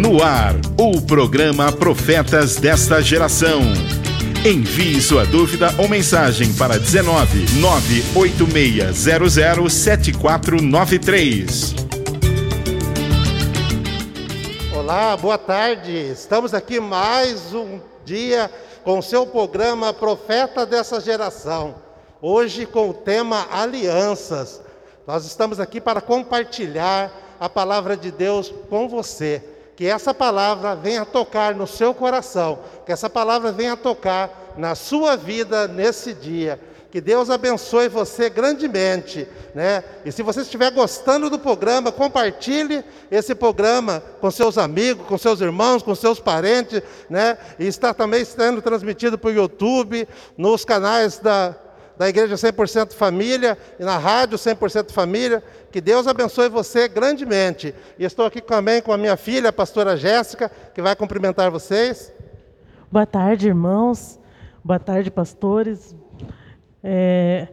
No ar, o programa Profetas desta Geração. Envie sua dúvida ou mensagem para 19 98600 7493. Olá, boa tarde. Estamos aqui mais um dia com o seu programa Profeta dessa Geração. Hoje com o tema Alianças. Nós estamos aqui para compartilhar a palavra de Deus com você que essa palavra venha tocar no seu coração, que essa palavra venha tocar na sua vida nesse dia. Que Deus abençoe você grandemente, né? E se você estiver gostando do programa, compartilhe esse programa com seus amigos, com seus irmãos, com seus parentes, né? E está também sendo transmitido por YouTube, nos canais da da Igreja 100% Família e na Rádio 100% Família. Que Deus abençoe você grandemente. E estou aqui também com a minha filha, a pastora Jéssica, que vai cumprimentar vocês. Boa tarde, irmãos. Boa tarde, pastores. É,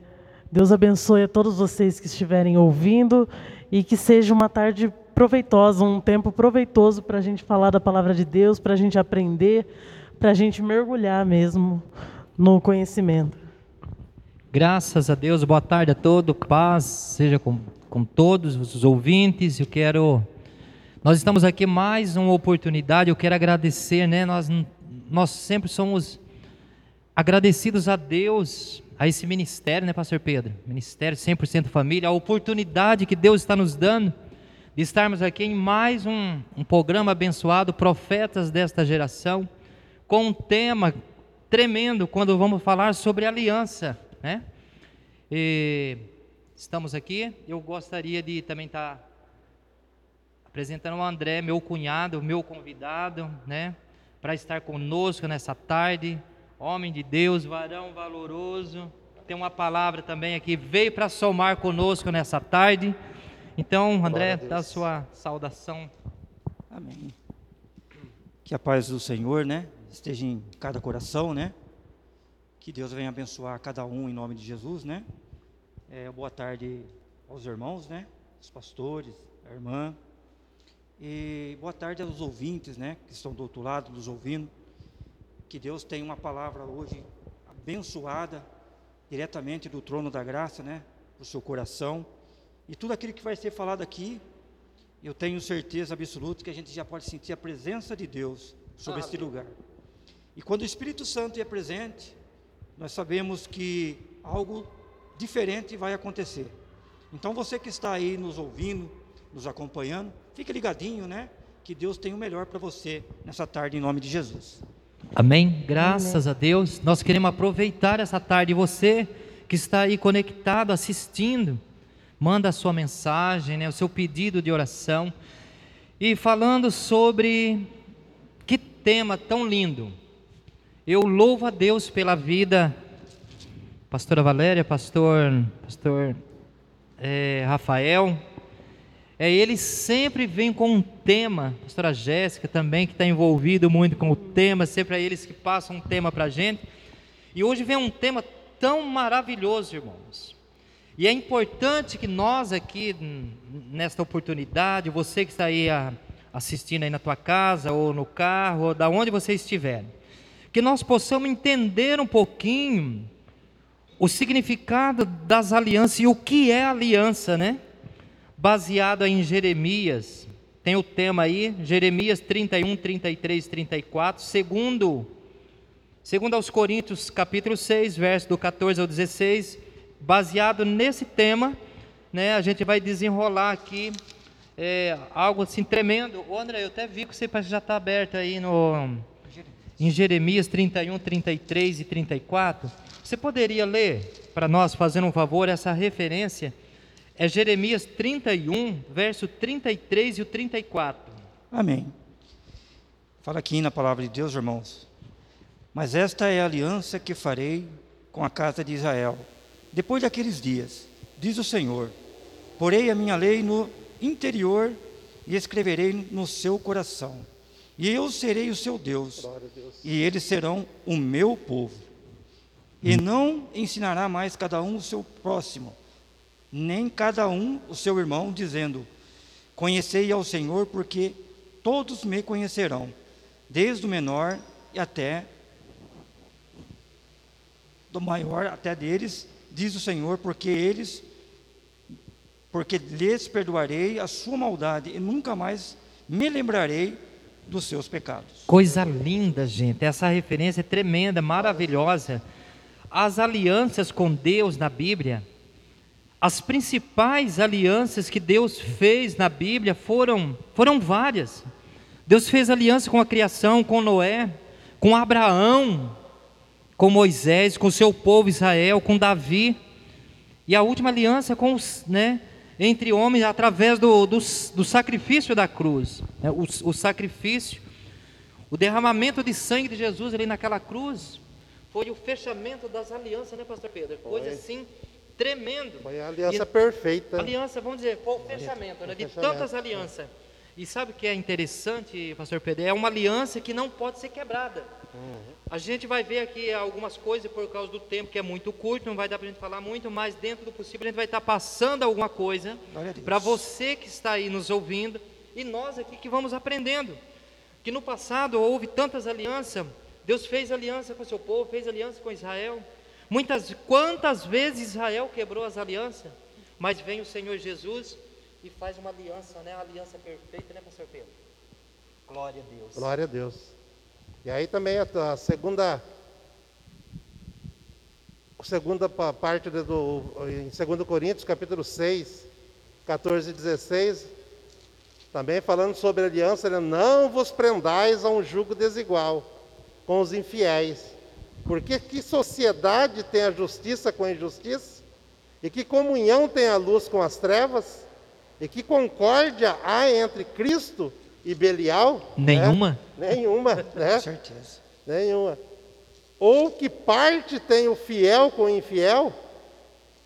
Deus abençoe a todos vocês que estiverem ouvindo e que seja uma tarde proveitosa, um tempo proveitoso para a gente falar da palavra de Deus, para a gente aprender, para a gente mergulhar mesmo no conhecimento. Graças a Deus, boa tarde a todos, paz seja com, com todos os ouvintes. Eu quero. Nós estamos aqui mais uma oportunidade, eu quero agradecer, né? Nós, nós sempre somos agradecidos a Deus, a esse ministério, né, Pastor Pedro? Ministério 100% Família, a oportunidade que Deus está nos dando de estarmos aqui em mais um, um programa abençoado, Profetas desta Geração, com um tema tremendo quando vamos falar sobre aliança né? E estamos aqui. Eu gostaria de também estar tá apresentando o André, meu cunhado, meu convidado, né? Para estar conosco nessa tarde. Homem de Deus, varão valoroso. Tem uma palavra também aqui, veio para somar conosco nessa tarde. Então, André, dá a sua saudação. Amém. Que a paz do Senhor, né, esteja em cada coração, né? Que Deus venha abençoar cada um em nome de Jesus, né? É, boa tarde aos irmãos, né? Os pastores, a irmã. E boa tarde aos ouvintes, né? Que estão do outro lado, nos ouvindo. Que Deus tenha uma palavra hoje abençoada, diretamente do trono da graça, né? Para o seu coração. E tudo aquilo que vai ser falado aqui, eu tenho certeza absoluta que a gente já pode sentir a presença de Deus sobre este lugar. E quando o Espírito Santo é presente, nós sabemos que algo diferente vai acontecer. Então você que está aí nos ouvindo, nos acompanhando, fique ligadinho, né? Que Deus tem o melhor para você nessa tarde em nome de Jesus. Amém. Graças Amém. a Deus. Nós queremos aproveitar essa tarde. Você que está aí conectado, assistindo, manda a sua mensagem, né, o seu pedido de oração. E falando sobre que tema tão lindo. Eu louvo a Deus pela vida, pastora Valéria, pastor, pastor é, Rafael. É, eles sempre vêm com um tema, pastora Jéssica também, que está envolvido muito com o tema, sempre é eles que passam um tema para a gente. E hoje vem um tema tão maravilhoso, irmãos. E é importante que nós aqui, nesta oportunidade, você que está aí assistindo aí na tua casa, ou no carro, ou da onde você estiver, que nós possamos entender um pouquinho o significado das alianças e o que é aliança, né? Baseado em Jeremias, tem o tema aí, Jeremias 31, 33, 34, segundo, segundo aos Coríntios, capítulo 6, verso do 14 ao 16, baseado nesse tema, né, a gente vai desenrolar aqui é, algo assim tremendo. Ô André, eu até vi que você já está aberto aí no em Jeremias 31, 33 e 34. Você poderia ler para nós, fazendo um favor, essa referência? É Jeremias 31, verso 33 e o 34. Amém. Fala aqui na palavra de Deus, irmãos. Mas esta é a aliança que farei com a casa de Israel. Depois daqueles dias, diz o Senhor: porei a minha lei no interior e escreverei no seu coração e eu serei o seu Deus, Deus, e eles serão o meu povo. E não ensinará mais cada um o seu próximo, nem cada um o seu irmão, dizendo: Conhecei ao Senhor, porque todos me conhecerão, desde o menor e até do maior até deles, diz o Senhor, porque eles porque lhes perdoarei a sua maldade e nunca mais me lembrarei dos seus pecados. Coisa linda, gente. Essa referência é tremenda, maravilhosa. As alianças com Deus na Bíblia, as principais alianças que Deus fez na Bíblia foram, foram várias. Deus fez aliança com a criação, com Noé, com Abraão, com Moisés, com o seu povo Israel, com Davi. E a última aliança com os, né, entre homens através do, do, do sacrifício da cruz. Né? O, o, sacrifício, o derramamento de sangue de Jesus ali naquela cruz, foi o fechamento das alianças, né, Pastor Pedro? Coisa assim tremendo. Foi a aliança e, perfeita. Aliança, vamos dizer, foi o fechamento, né, de fechamento. tantas alianças. E sabe o que é interessante, Pastor Pedro? É uma aliança que não pode ser quebrada. Uhum. A gente vai ver aqui algumas coisas por causa do tempo que é muito curto, não vai dar para a gente falar muito, mas dentro do possível a gente vai estar passando alguma coisa para você que está aí nos ouvindo e nós aqui que vamos aprendendo. Que no passado houve tantas alianças, Deus fez aliança com o seu povo, fez aliança com Israel. Muitas, quantas vezes Israel quebrou as alianças, mas vem o Senhor Jesus e faz uma aliança, né? A aliança perfeita, né, Pastor Pedro? Glória a Deus. Glória a Deus. E aí também a, segunda segunda parte do em 2 Coríntios, capítulo 6, 14 e 16, também falando sobre aliança, né? não vos prendais a um jugo desigual com os infiéis. Porque que sociedade tem a justiça com a injustiça? E que comunhão tem a luz com as trevas? E que concórdia há entre Cristo e Belial? Nenhuma? Né? Nenhuma, né? Com certeza. Nenhuma. Ou que parte tem o fiel com o infiel?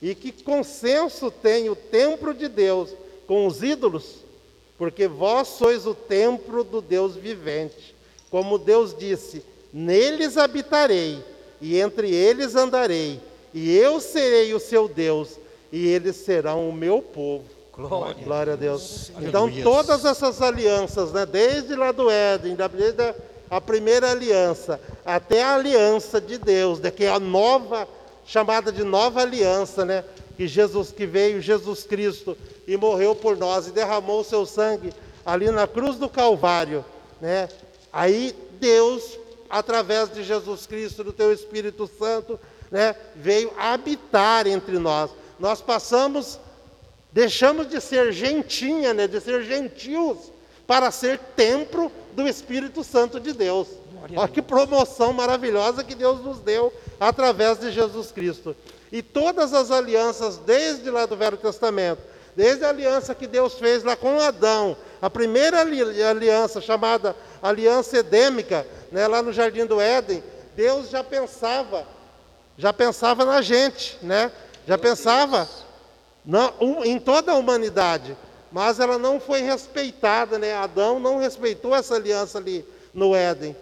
E que consenso tem o templo de Deus com os ídolos? Porque vós sois o templo do Deus vivente. Como Deus disse: Neles habitarei, e entre eles andarei, e eu serei o seu Deus, e eles serão o meu povo. Glória, Glória a Deus. Então, todas essas alianças, né, desde lá do Éden, desde a primeira aliança, até a aliança de Deus, né, que é a nova, chamada de nova aliança, né, que Jesus que veio, Jesus Cristo, e morreu por nós e derramou o seu sangue ali na cruz do Calvário, né? Aí Deus, através de Jesus Cristo, do teu Espírito Santo, né, veio habitar entre nós. Nós passamos Deixamos de ser gentinha, né, de ser gentios, para ser templo do Espírito Santo de Deus. Olha que promoção maravilhosa que Deus nos deu através de Jesus Cristo. E todas as alianças, desde lá do Velho Testamento, desde a aliança que Deus fez lá com Adão, a primeira aliança chamada aliança edêmica, né, lá no Jardim do Éden, Deus já pensava, já pensava na gente, né? Já pensava não, um, em toda a humanidade, mas ela não foi respeitada, né? Adão não respeitou essa aliança ali no Éden.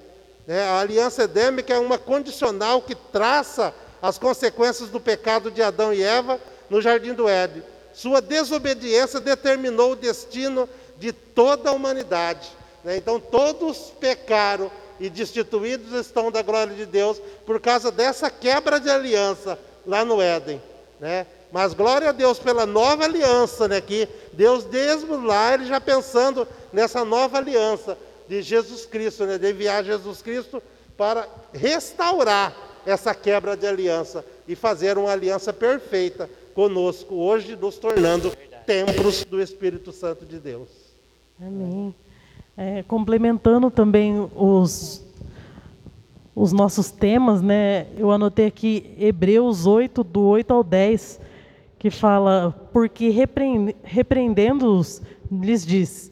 Né? A aliança edêmica é uma condicional que traça as consequências do pecado de Adão e Eva no jardim do Éden. Sua desobediência determinou o destino de toda a humanidade. Né? Então todos pecaram e destituídos estão da glória de Deus por causa dessa quebra de aliança lá no Éden. Né? Mas glória a Deus pela nova aliança, né? Que Deus desde lá, ele já pensando nessa nova aliança de Jesus Cristo, né? De enviar Jesus Cristo para restaurar essa quebra de aliança e fazer uma aliança perfeita conosco, hoje nos tornando templos do Espírito Santo de Deus. Amém. É, complementando também os, os nossos temas, né? Eu anotei aqui Hebreus 8, do 8 ao 10 que fala: Porque repreendendo-os, lhes diz: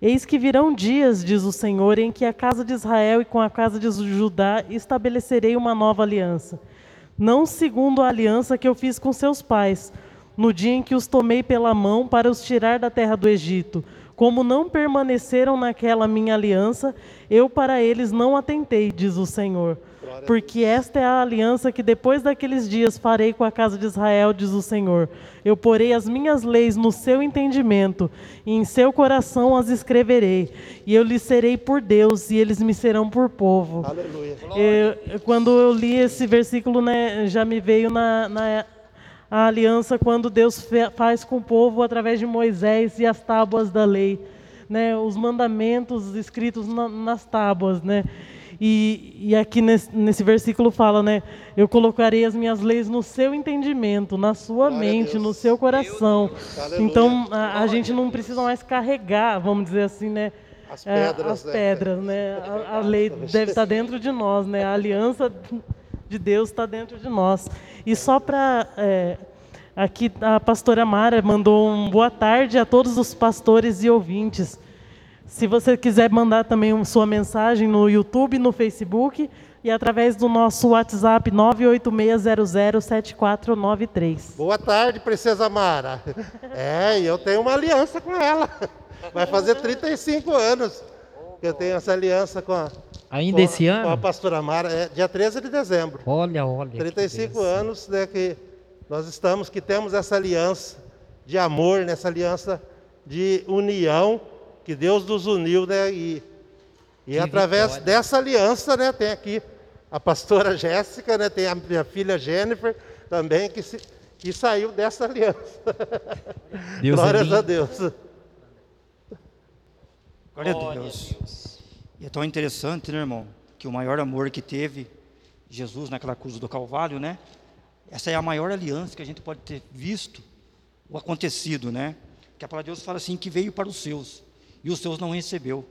Eis que virão dias, diz o Senhor, em que a casa de Israel e com a casa de Judá estabelecerei uma nova aliança. Não segundo a aliança que eu fiz com seus pais, no dia em que os tomei pela mão para os tirar da terra do Egito. Como não permaneceram naquela minha aliança, eu para eles não atentei, diz o Senhor porque esta é a aliança que depois daqueles dias farei com a casa de Israel, diz o Senhor. Eu porei as minhas leis no seu entendimento, e em seu coração as escreverei, e eu lhes serei por Deus, e eles me serão por povo. Aleluia. Eu- quando eu li esse versículo, né, já me veio na, na- a aliança quando Deus faz com o povo através de Moisés e as tábuas da lei, né, os mandamentos escritos na- nas tábuas, né. E, e aqui nesse, nesse versículo fala, né, eu colocarei as minhas leis no seu entendimento, na sua Glória mente, no seu coração. Então a, a gente não precisa mais carregar, vamos dizer assim, né, As é, pedras, as né? pedras, né? A, a lei deve estar dentro de nós, né? A aliança de Deus está dentro de nós. E só para aqui a pastora Mara mandou um boa tarde a todos os pastores e ouvintes. Se você quiser mandar também sua mensagem no YouTube, no Facebook e através do nosso WhatsApp 986007493. Boa tarde, Princesa Mara. É, e eu tenho uma aliança com ela. Vai fazer 35 anos que eu tenho essa aliança com a, Ainda com esse ano? com a pastora Mara. É dia 13 de dezembro. Olha, olha. que 35 bênção. anos né, que nós estamos, que temos essa aliança de amor, nessa aliança de união, que Deus nos uniu, né? E, e através vitória. dessa aliança, né, tem aqui a pastora Jéssica, né, tem a minha filha Jennifer também, que, se, que saiu dessa aliança. Deus é Glórias lindo. a Deus. Glória a Deus. E é tão interessante, né, irmão, que o maior amor que teve Jesus naquela cruz do Calvário, né? Essa é a maior aliança que a gente pode ter visto o acontecido, né? Que a palavra de Deus fala assim que veio para os seus e os seus não recebeu.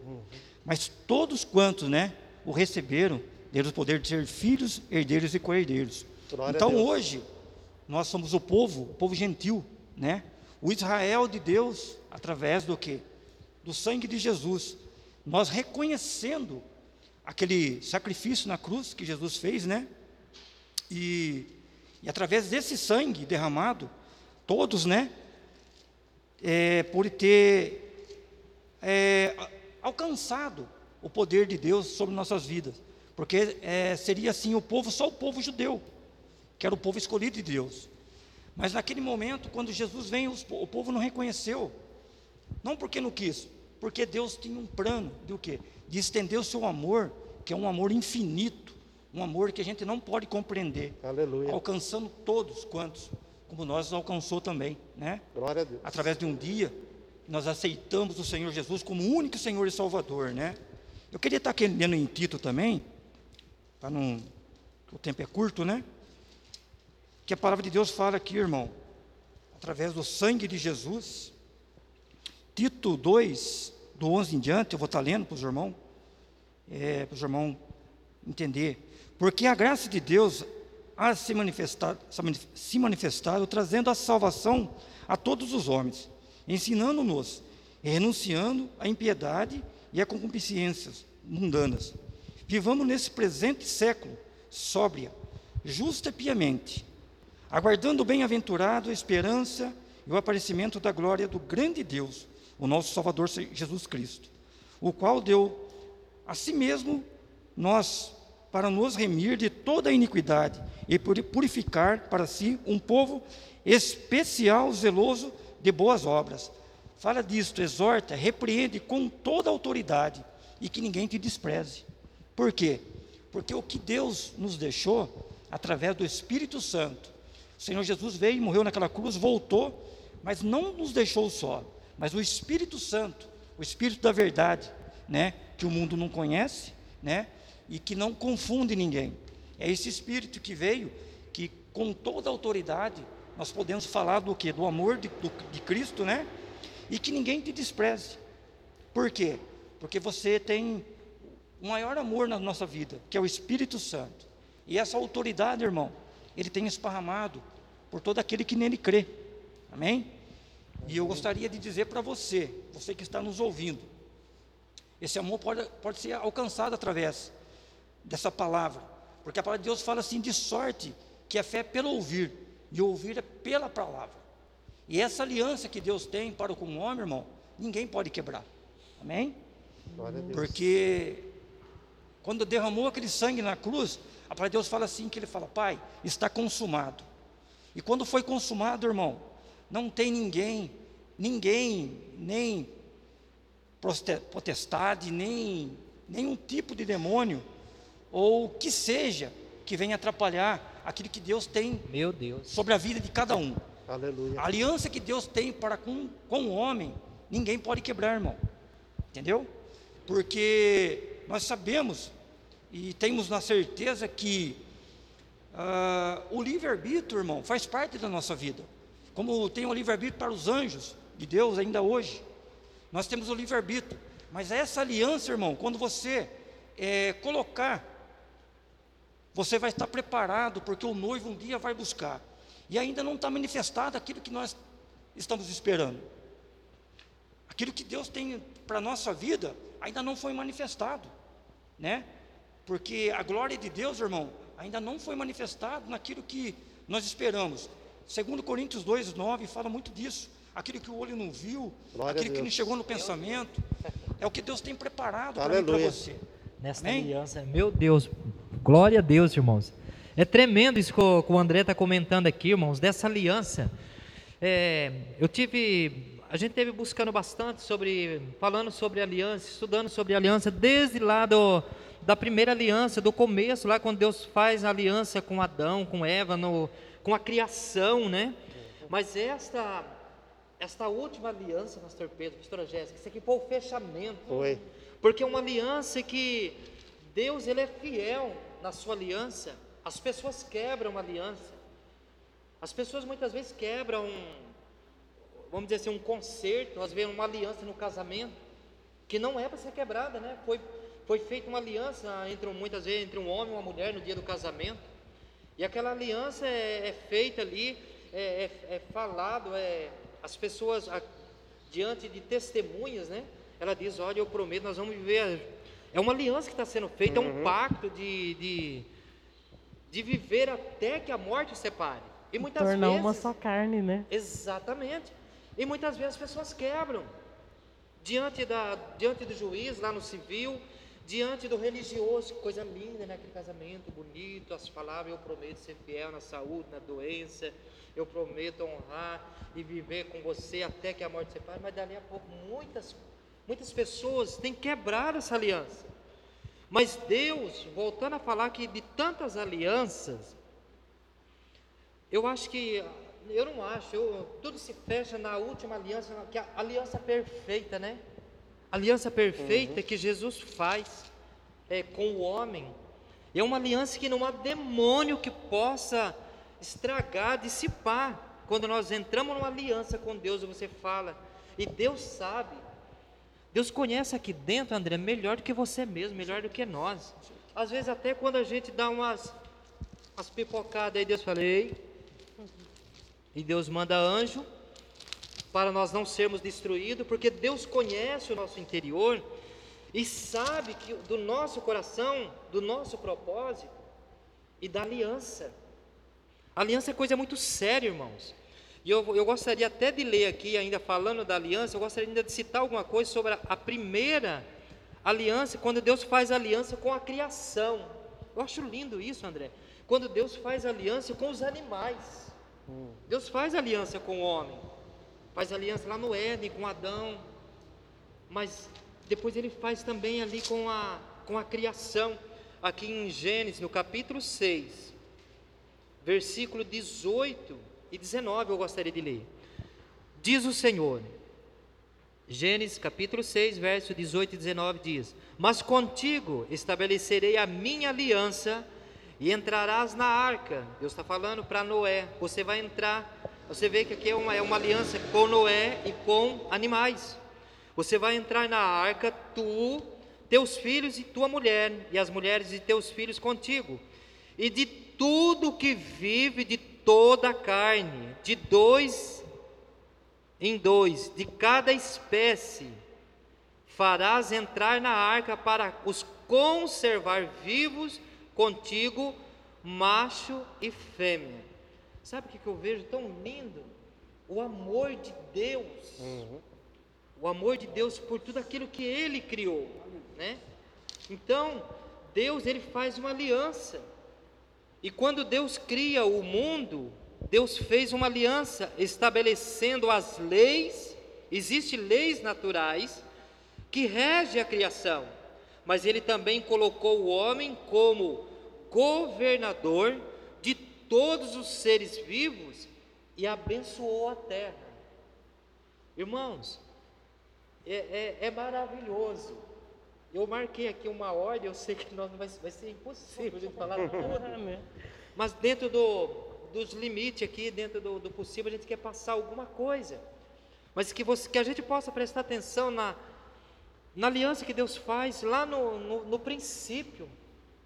Mas todos quantos, né, o receberam, deram o poder de ser filhos, herdeiros e co-herdeiros. Então hoje nós somos o povo, o povo gentil, né? O Israel de Deus através do quê? Do sangue de Jesus. Nós reconhecendo aquele sacrifício na cruz que Jesus fez, né? E, e através desse sangue derramado, todos, né? É, por ter é, alcançado o poder de Deus sobre nossas vidas, porque é, seria assim o povo, só o povo judeu, que era o povo escolhido de Deus. Mas naquele momento, quando Jesus vem, os o povo não reconheceu, não porque não quis, porque Deus tinha um plano de o quê? De estender o seu amor, que é um amor infinito, um amor que a gente não pode compreender, Aleluia. alcançando todos quantos, como nós alcançou também, né? Glória a Deus. através de um dia, nós aceitamos o Senhor Jesus como único Senhor e Salvador, né? Eu queria estar aqui lendo em Tito também, para não, o tempo é curto, né? Que a palavra de Deus fala aqui, irmão, através do sangue de Jesus. Tito 2, do 11 em diante, eu vou estar lendo para os irmãos, é, para os irmãos entender. Porque a graça de Deus há se manifestado, se manifestado trazendo a salvação a todos os homens, ensinando-nos, e renunciando à impiedade e a concupiscências mundanas. Vivamos nesse presente século sóbria, justa e piamente, aguardando o bem-aventurado a esperança e o aparecimento da glória do grande Deus, o nosso Salvador Jesus Cristo, o qual deu a si mesmo nós para nos remir de toda a iniquidade e puri- purificar para si um povo especial, zeloso de boas obras. Fala disto, exorta, repreende com toda autoridade e que ninguém te despreze. Por quê? Porque o que Deus nos deixou através do Espírito Santo. O Senhor Jesus veio morreu naquela cruz, voltou, mas não nos deixou só, mas o Espírito Santo, o Espírito da verdade, né, que o mundo não conhece, né, e que não confunde ninguém. É esse Espírito que veio, que com toda autoridade nós podemos falar do que? Do amor de, do- de Cristo, né? E que ninguém te despreze. Por quê? Porque você tem o maior amor na nossa vida, que é o Espírito Santo. E essa autoridade, irmão, ele tem esparramado por todo aquele que nele crê. Amém? E eu gostaria de dizer para você, você que está nos ouvindo, esse amor pode, pode ser alcançado através dessa palavra, porque a palavra de Deus fala assim: de sorte que a fé é pelo ouvir, e o ouvir é pela palavra. E essa aliança que Deus tem para com o homem, irmão, ninguém pode quebrar. Amém? Porque quando derramou aquele sangue na cruz, A palavra de Deus fala assim, que ele fala, Pai, está consumado. E quando foi consumado, irmão, não tem ninguém, ninguém, nem potestade, nem nenhum tipo de demônio, ou que seja, que venha atrapalhar aquilo que Deus tem Meu Deus. sobre a vida de cada um. Aleluia. A aliança que Deus tem para com, com o homem, ninguém pode quebrar, irmão. Entendeu? Porque nós sabemos e temos na certeza que uh, o livre-arbítrio, irmão, faz parte da nossa vida. Como tem o livre-arbítrio para os anjos de Deus ainda hoje. Nós temos o livre-arbítrio. Mas essa aliança, irmão, quando você é, colocar, você vai estar preparado, porque o noivo um dia vai buscar. E ainda não está manifestado aquilo que nós estamos esperando. Aquilo que Deus tem para a nossa vida ainda não foi manifestado, né? Porque a glória de Deus, irmão, ainda não foi manifestado naquilo que nós esperamos. Segundo Coríntios 2, 9, fala muito disso. Aquilo que o olho não viu, Glória aquilo que não chegou no pensamento, é o que Deus tem preparado para você. Nesta Amém? aliança, meu Deus, glória a Deus, irmãos. É tremendo isso que o, André está comentando aqui, irmãos, dessa aliança. É, eu tive, a gente teve buscando bastante sobre, falando sobre aliança, estudando sobre aliança, desde lá do, da primeira aliança, do começo, lá quando Deus faz a aliança com Adão, com Eva, no, com a criação, né? Mas esta, esta última aliança, Pastor Pedro, Pastora Jéssica, isso aqui foi o fechamento. Foi. Porque é uma aliança que Deus ele é fiel na sua aliança. As pessoas quebram a aliança. As pessoas muitas vezes quebram, vamos dizer assim, um concerto, às vezes uma aliança no casamento, que não é para ser quebrada, né? Foi, foi feita uma aliança entre muitas vezes entre um homem e uma mulher no dia do casamento. E aquela aliança é, é feita ali, é, é, é falado, é, as pessoas a- diante de testemunhas, né? Ela diz, olha, eu prometo, nós vamos viver. É uma aliança que está sendo feita, é um pacto de, de, de viver até que a morte os separe. E muitas Tornar vezes. uma só carne, né? Exatamente. E muitas vezes as pessoas quebram diante, da, diante do juiz, lá no civil, diante do religioso, que coisa linda, né? Aquele casamento bonito, as palavras, eu prometo ser fiel na saúde, na doença, eu prometo honrar e viver com você até que a morte separe, mas dali a pouco muitas, muitas pessoas têm quebrado essa aliança. Mas Deus, voltando a falar que de tantas alianças, eu acho que, eu não acho, eu- tudo se fecha na última aliança, que é a aliança perfeita, né? Aliança perfeita que Jesus faz é, com o homem. É uma aliança que não há demônio que possa estragar, dissipar. Quando nós entramos numa aliança com Deus, você fala, e Deus sabe, Deus conhece aqui dentro, André, melhor do que você mesmo, melhor do que nós. Às vezes até quando a gente dá umas, umas pipocadas aí, Deus fala, ei, e Deus manda anjo para nós não sermos destruídos, porque Deus conhece o nosso interior e sabe que do nosso coração, do nosso propósito e da aliança. A aliança é coisa muito séria, irmãos. E eu, eu gostaria até de ler aqui, ainda falando da aliança, eu gostaria ainda de citar alguma coisa sobre a, a primeira aliança, quando Deus faz aliança com a criação. Eu acho lindo isso, André. Quando Deus faz aliança com os animais. Deus faz aliança com o homem. Faz aliança lá no Éden com Adão. Mas depois ele faz também ali com a, com a criação. Aqui em Gênesis, no capítulo 6, versículo 18 e 19, eu gostaria de ler. Diz o Senhor, Gênesis capítulo 6, verso 18 e 19 diz: Mas contigo estabelecerei a minha aliança e entrarás na arca. Deus está falando para Noé: Você vai entrar. Você vê que aqui é uma, é uma aliança com Noé e com animais. Você vai entrar na arca, tu, teus filhos e tua mulher, e as mulheres de teus filhos contigo, e de tudo que vive de toda a carne, de dois em dois, de cada espécie, farás entrar na arca para os conservar vivos contigo, macho e fêmea. Sabe o que eu vejo tão lindo? O amor de Deus. O amor de Deus por tudo aquilo que Ele criou, né? Então, Deus ele faz uma aliança E quando Deus cria o mundo, Deus fez uma aliança estabelecendo as leis, existem leis naturais que regem a criação, mas ele também colocou o homem como governador de todos os seres vivos e abençoou a terra. Irmãos, é, é, é maravilhoso. Eu marquei aqui uma ordem, eu sei que nós vai, vai ser impossível de falar tudo, mas dentro do, dos limites aqui, dentro do, do, possível, a gente quer passar alguma coisa, mas que, você, que a gente possa prestar atenção na, na aliança que Deus faz lá no, no, no princípio,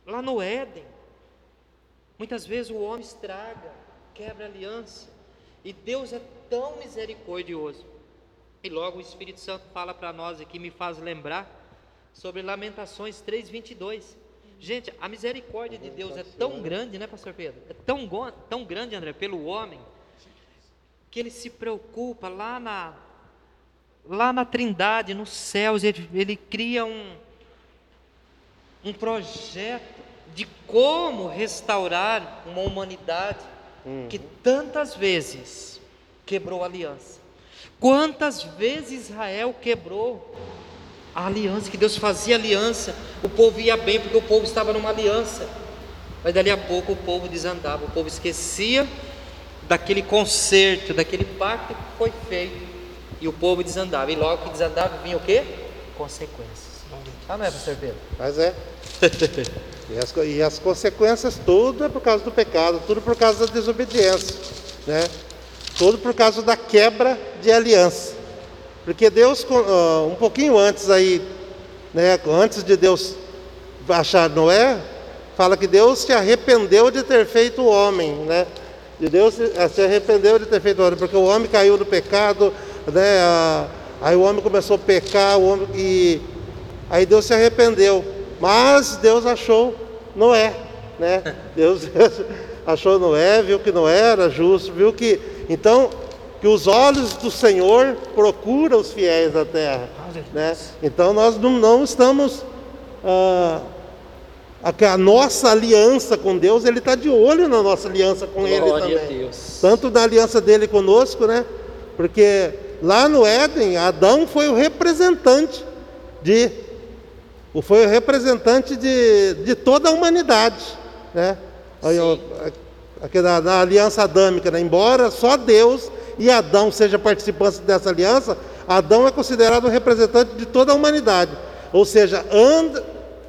lá no Éden. Muitas vezes o homem estraga, quebra a aliança, e Deus é tão misericordioso. E logo o Espírito Santo fala para nós aqui, me faz lembrar sobre Lamentações 3:22. Gente, a misericórdia de Deus é tão grande, né, pastor Pedro? É tão, tão grande, André, pelo homem, que ele se preocupa lá na lá na Trindade, nos céus, ele, ele cria um um projeto de como restaurar uma humanidade uhum. que tantas vezes quebrou a aliança. Quantas vezes Israel quebrou a aliança, que Deus fazia aliança, o povo ia bem porque o povo estava numa aliança. Mas dali a pouco o povo desandava, o povo esquecia daquele conserto, daquele pacto que foi feito. E o povo desandava. E logo que desandava vinha o quê? Consequências. Ah, não é, pastor Pedro? Mas é. e, as, e as consequências, tudo é por causa do pecado, tudo por causa da desobediência. Né? Tudo por causa da quebra de aliança. Porque Deus, um pouquinho antes aí, né, antes de Deus achar Noé, fala que Deus se arrependeu de ter feito o homem, né? De Deus se arrependeu de ter feito o homem, porque o homem caiu no pecado, né? Aí o homem começou a pecar, o homem, e aí Deus se arrependeu. Mas Deus achou Noé, né? Deus achou Noé, viu que Noé era justo, viu que então que os olhos do Senhor procuram os fiéis da terra, né? Então nós não, não estamos ah, a, a, nossa aliança com Deus, Ele está de olho na nossa aliança com Glória Ele também, tanto na aliança dele conosco, né? Porque lá no Éden, Adão foi o representante de foi o representante de, de toda a humanidade, né? Aqui na, na, aliança adâmica, né? embora só Deus e Adão seja participante dessa aliança, Adão é considerado o representante de toda a humanidade. Ou seja, anda,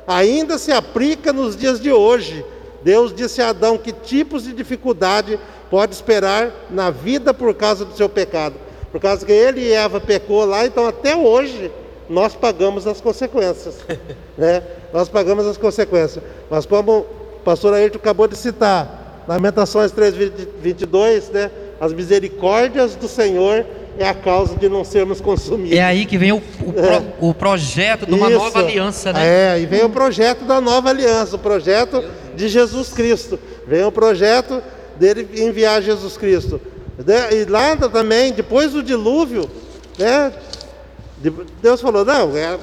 ainda se aplica nos dias de hoje. Deus disse a Adão que tipos de dificuldade pode esperar na vida por causa do seu pecado. Por causa que ele e Eva pecou lá, então até hoje nós pagamos as consequências. né? Nós pagamos as consequências. Mas como o pastor Ayrton acabou de citar, Lamentações 3, 22, né? As misericórdias do Senhor é a causa de não sermos consumidos. É aí que vem o, o, é. pro, o projeto de uma Isso. nova aliança, né? É, e vem o projeto da nova aliança, o projeto de Jesus Cristo. Vem o projeto dele enviar Jesus Cristo. E lá também, depois do dilúvio, né? Deus falou: não, é,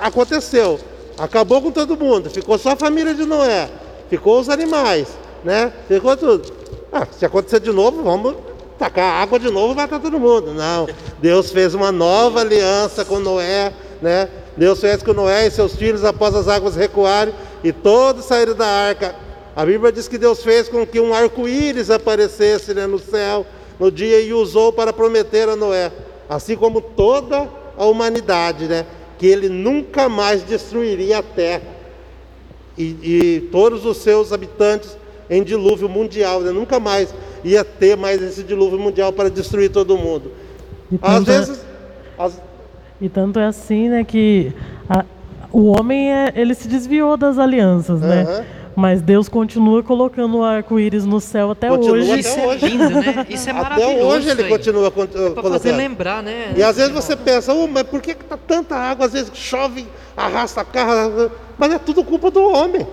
aconteceu, acabou com todo mundo, ficou só a família de Noé, ficou os animais, né? Ficou tudo. Ah, se acontecer de novo, vamos tacar água de novo, vai estar todo mundo. Não, Deus fez uma nova aliança com Noé, né? Deus fez com Noé e seus filhos após as águas recuarem e todos saíram da arca. A Bíblia diz que Deus fez com que um arco-íris aparecesse né, no céu no dia e usou para prometer a Noé, assim como toda a humanidade, né? Que ele nunca mais destruiria a terra e, e todos os seus habitantes em dilúvio mundial, né? Nunca mais ia ter mais esse dilúvio mundial para destruir todo mundo. Às é vezes. É, as... E tanto é assim, né, que a, o homem é, ele se desviou das alianças, uhum. né? Mas Deus continua colocando o arco-íris no céu até continua hoje. Até isso hoje. é lindo, né? Isso é maravilhoso. Até hoje ele continua é colocando. fazer lembrar, né? E às vezes você pensa, oh, mas por que está tanta água? Às vezes chove, arrasta carro, mas é tudo culpa do homem.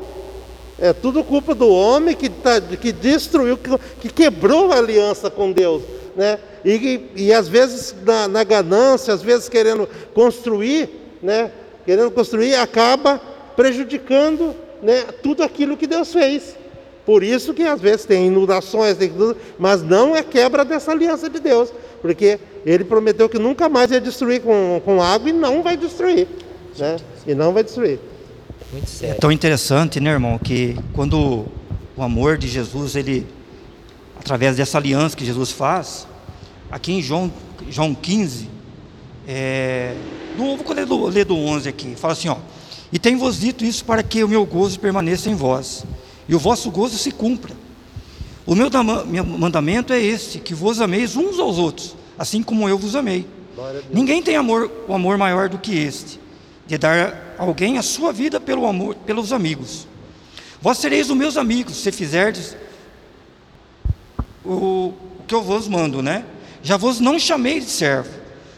É tudo culpa do homem que, tá, que destruiu, que, que quebrou a aliança com Deus. Né? E, e às vezes na, na ganância, às vezes querendo construir, né? querendo construir, acaba prejudicando né, tudo aquilo que Deus fez. Por isso que às vezes tem inundações, tem tudo, mas não é quebra dessa aliança de Deus, porque ele prometeu que nunca mais ia destruir com, com água e não vai destruir. Né? E não vai destruir. Muito sério. É tão interessante, né, irmão, que quando o amor de Jesus, ele, através dessa aliança que Jesus faz, aqui em João, João 15, é, vou ler do, ler do 11 aqui, fala assim, ó, e tenho-vos dito isso para que o meu gozo permaneça em vós, e o vosso gozo se cumpra. O meu mandamento é este, que vos ameis uns aos outros, assim como eu vos amei. Ninguém tem amor, o amor maior do que este, de dar alguém a sua vida pelo amor, pelos amigos. Vós sereis os meus amigos, se fizerdes o, o que eu vos mando, né? Já vos não chamei de servo,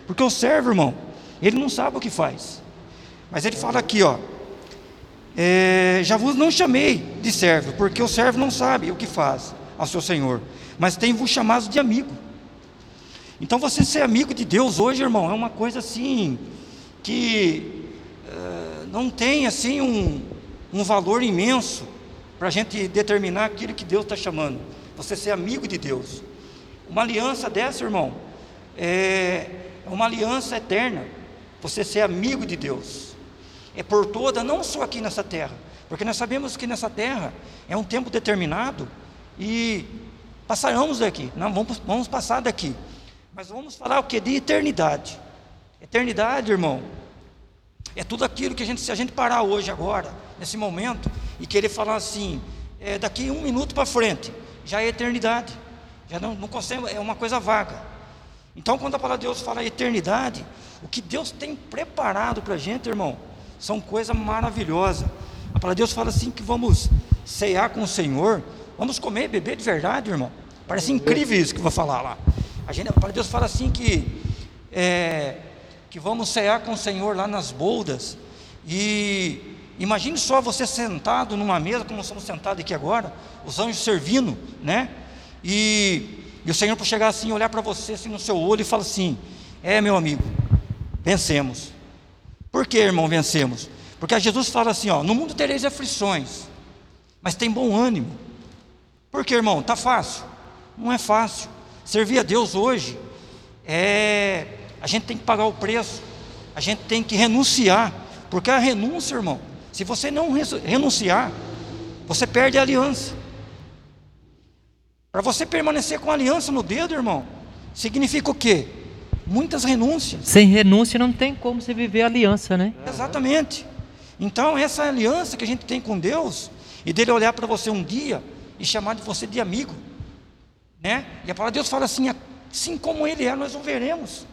porque o servo, irmão, ele não sabe o que faz. Mas ele fala aqui, ó, é, já vos não chamei de servo, porque o servo não sabe o que faz ao seu senhor, mas tem vos chamado de amigo. Então você ser amigo de Deus hoje, irmão, é uma coisa assim que não tem assim um, um valor imenso para a gente determinar aquilo que Deus está chamando. Você ser amigo de Deus. Uma aliança dessa, irmão, é uma aliança eterna. Você ser amigo de Deus é por toda, não só aqui nessa terra, porque nós sabemos que nessa terra é um tempo determinado e passaremos daqui, não, vamos, vamos passar daqui, mas vamos falar o que? De eternidade. Eternidade, irmão, é tudo aquilo que a gente, se a gente parar hoje, agora, nesse momento, e querer falar assim, é, daqui um minuto para frente, já é eternidade, já não, não consegue, é uma coisa vaga. Então, quando a palavra de Deus fala eternidade, o que Deus tem preparado para a gente, irmão, são coisas maravilhosas. A palavra de Deus fala assim que vamos cear com o Senhor, vamos comer e beber de verdade, irmão. Parece incrível isso que eu vou falar lá. A, gente, a palavra de Deus fala assim que, é, que vamos cear com o Senhor lá nas boldas. E imagine só você sentado numa mesa, como estamos sentados aqui agora, os anjos servindo, né? E, e o Senhor por chegar assim, olhar para você assim no seu olho e falar assim: É, meu amigo, vencemos. Por que, irmão, vencemos? Porque Jesus fala assim: ó, no mundo tereis aflições, mas tem bom ânimo. Por que, irmão? Está fácil? Não é fácil. Servir a Deus hoje é. A gente tem que pagar o preço, a gente tem que renunciar, porque a renúncia, irmão, se você não renunciar, você perde a aliança. Para você permanecer com a aliança no dedo, irmão, significa o quê? muitas renúncias. Sem renúncia não tem como você viver a aliança, né? Exatamente. Então, essa aliança que a gente tem com Deus, e dele olhar para você um dia e chamar de você de amigo, né? E a palavra de Deus fala assim: assim como Ele é, nós o veremos.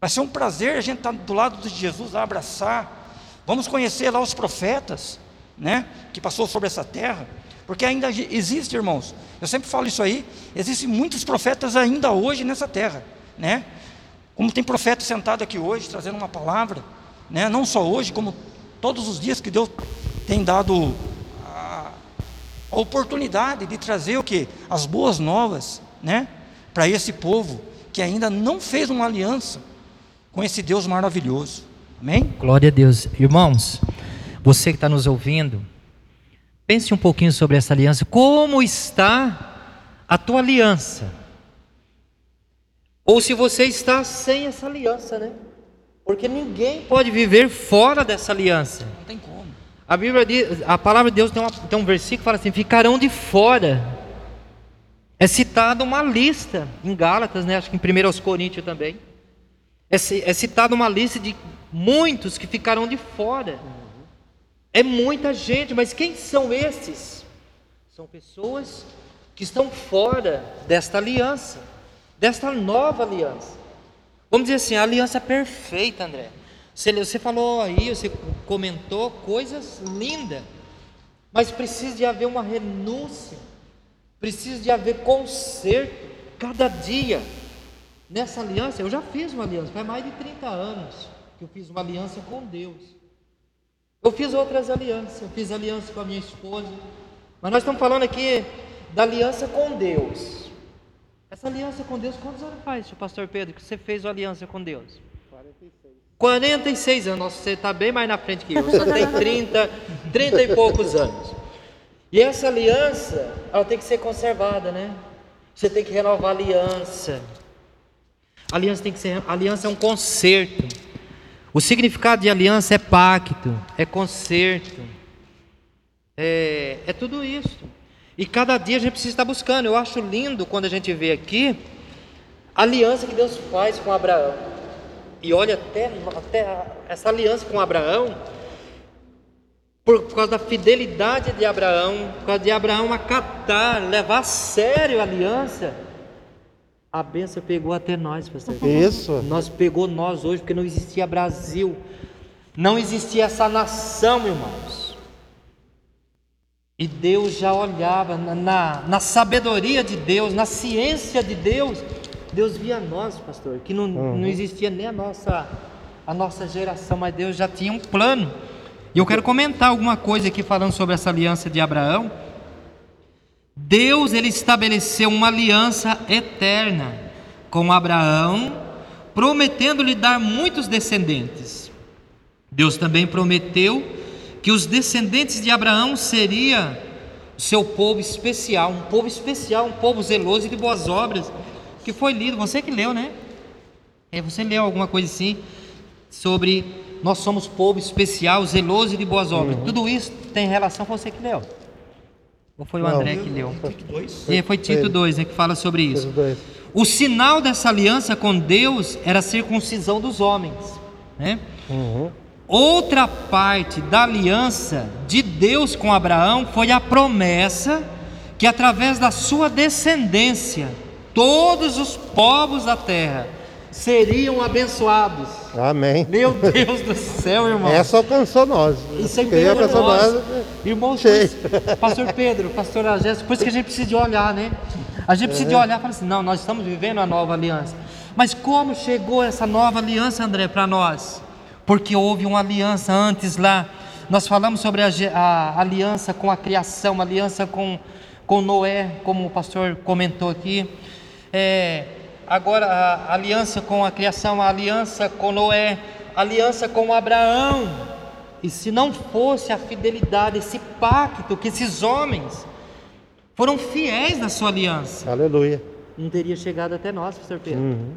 Vai ser um prazer a gente estar tá do lado de Jesus, abraçar. Vamos conhecer lá os profetas, né? Que passou sobre essa terra. Porque ainda existe, irmãos. Eu sempre falo isso aí. Existem muitos profetas ainda hoje nessa terra, né? Como tem profeta sentado aqui hoje, trazendo uma palavra, né? não só hoje, como todos os dias que Deus tem dado a oportunidade de trazer o que? As boas novas, né? Para esse povo que ainda não fez uma aliança com esse Deus maravilhoso. Amém? Glória a Deus. Irmãos, você que está nos ouvindo, pense um pouquinho sobre essa aliança. Como está a tua aliança? Ou se você está sem essa aliança, né? Porque ninguém pode viver fora dessa aliança. Não tem como. A Bíblia diz, a palavra de Deus tem, uma, tem um versículo que fala assim: ficarão de fora. É citado uma lista em Gálatas, né? Acho que em 1 Coríntios também. É, é citado uma lista de muitos que ficarão de fora. É muita gente, mas quem são esses? São pessoas que estão fora desta aliança desta nova aliança. Vamos dizer assim, a aliança perfeita, André. Você, você falou aí, você comentou coisas lindas, mas precisa de haver uma renúncia, precisa de haver conserto cada dia. Nessa aliança, eu já fiz uma aliança, faz mais de 30 anos que eu fiz uma aliança com Deus. Eu fiz outras alianças, eu fiz aliança com a minha esposa, mas nós estamos falando aqui da aliança com Deus. Essa aliança com Deus, quantos anos faz, pastor Pedro, que você fez a aliança com Deus? 46. 46 anos, Nossa, você está bem mais na frente que eu, você tem 30, 30 e poucos anos. E essa aliança, ela tem que ser conservada, né? Você tem que renovar a aliança. Aliança tem que ser, aliança é um conserto. O significado de aliança é pacto, é conserto, é, é tudo isso. E cada dia a gente precisa estar buscando. Eu acho lindo quando a gente vê aqui a aliança que Deus faz com Abraão. E olha até, até essa aliança com Abraão, por causa da fidelidade de Abraão, por causa de Abraão acatar, levar a sério a aliança, a bênção pegou até nós, pastor. Isso. Nós pegou nós hoje, porque não existia Brasil, não existia essa nação, irmãos. E Deus já olhava na, na, na sabedoria de Deus, na ciência de Deus. Deus via nós, pastor, que não, Uhum. não existia nem a nossa, a nossa geração, mas Deus já tinha um plano. E eu quero comentar alguma coisa aqui falando sobre essa aliança de Abraão. Deus ele estabeleceu uma aliança eterna com Abraão, prometendo-lhe dar muitos descendentes. Deus também prometeu que os descendentes de Abraão seria o seu povo especial, um povo especial, um povo zeloso e de boas obras, que foi lido, você que leu, né? É, você leu alguma coisa assim sobre nós somos povo especial, zeloso e de boas obras. Tudo isso tem relação com você que leu. Ou foi o Não. André que leu? Dois. É, foi Tito 2, né, que fala sobre isso. O sinal dessa aliança com Deus era a circuncisão dos homens. Né? Uhum. Outra parte da aliança de Deus com Abraão foi a promessa que através da sua descendência todos os povos da terra seriam abençoados. Amém. Meu Deus do céu, irmão. Essa alcançou nós. Isso é alcançou nós. nós. Irmãos, pastor Pedro, pastor Agésio, por isso que a gente precisa de olhar, né? A gente precisa de É. olhar e falar assim: não, nós estamos vivendo a nova aliança. Mas como chegou essa nova aliança, André, para nós? Porque houve uma aliança antes lá. Nós falamos sobre a, a aliança com a criação, a aliança com, com Noé, como o pastor comentou aqui. É, agora, a aliança com a criação, a aliança com Noé, a aliança com Abraão. E se não fosse a fidelidade, esse pacto que esses homens foram fiéis na sua aliança, Aleluia. não teria chegado até nós, pastor Pedro. Uhum.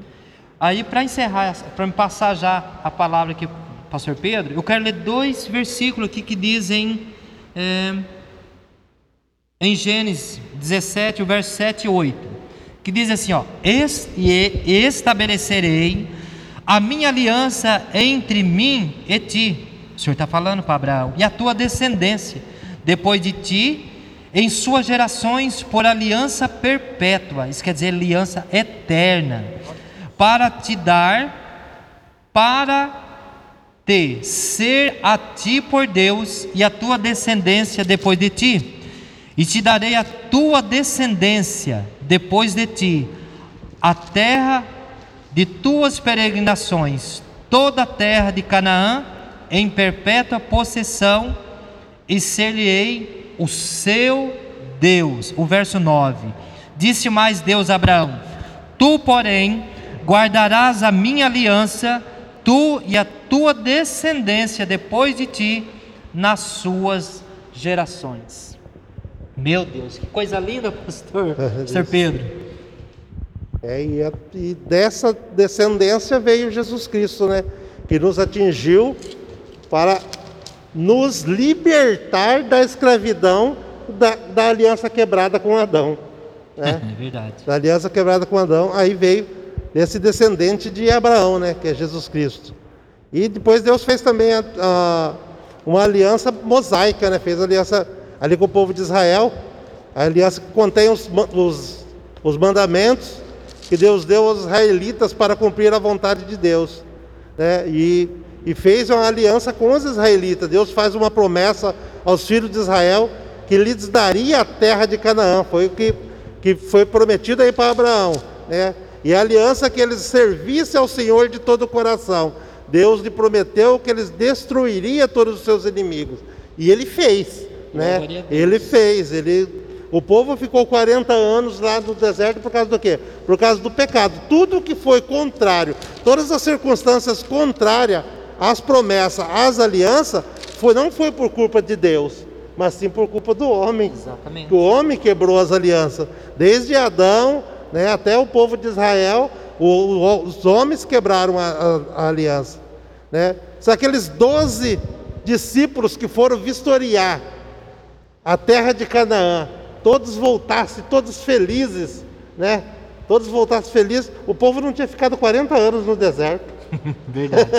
Aí, para encerrar, para me passar já a palavra aqui, pastor Pedro, eu quero ler dois versículos aqui que dizem é, em Gênesis 17, o verso 7 e 8, que diz assim: ó, "Es- estabelecerei a minha aliança entre mim e ti. O Senhor está falando para Abraão, e a tua descendência, depois de ti, em suas gerações, por aliança perpétua, isso quer dizer aliança eterna, para te dar, para te ser a ti por Deus e a tua descendência depois de ti. E te darei a tua descendência depois de ti, a terra de tuas peregrinações, toda a terra de Canaã, em perpétua possessão, e ser-lhe-ei o seu Deus. O verso 9: Disse mais Deus a Abraão: Tu, porém, guardarás a minha aliança, tu e a tua descendência depois de ti, nas suas gerações. Meu Deus, que coisa linda, pastor, pastor Pedro. É, e, a- e dessa descendência veio Jesus Cristo, né? Que nos atingiu para nos libertar da escravidão da, da aliança quebrada com Adão. Né? É verdade. da aliança quebrada com Adão, aí veio esse descendente de Abraão, né, que é Jesus Cristo. E depois Deus fez também a- a- uma aliança mosaica, né, fez aliança ali com o povo de Israel, a aliança contém os, os, os mandamentos que Deus deu aos israelitas para cumprir a vontade de Deus. Né, e, e fez uma aliança com os israelitas. Deus faz uma promessa aos filhos de Israel que lhes daria a terra de Canaã. Foi o que, que foi prometido aí para Abraão. Né? E a aliança que eles servissem ao Senhor de todo o coração. Deus lhe prometeu que eles destruiria todos os seus inimigos. E ele fez. Né? Ele fez. Ele, o povo ficou 40 anos lá no deserto por causa do quê? Por causa do pecado. Tudo que foi contrário, todas as circunstâncias contrárias às promessas, às alianças, foi, não foi por culpa de Deus, mas sim por culpa do homem. Exatamente. O homem quebrou as alianças. Desde Adão né, até o povo de Israel, o- o- os homens quebraram a, a- a aliança. Né? São aqueles doze discípulos que foram vistoriar a terra de Canaã, todos voltassem, todos felizes, né? Todos voltassem felizes. O povo não tinha ficado 40 anos no deserto. Verdade.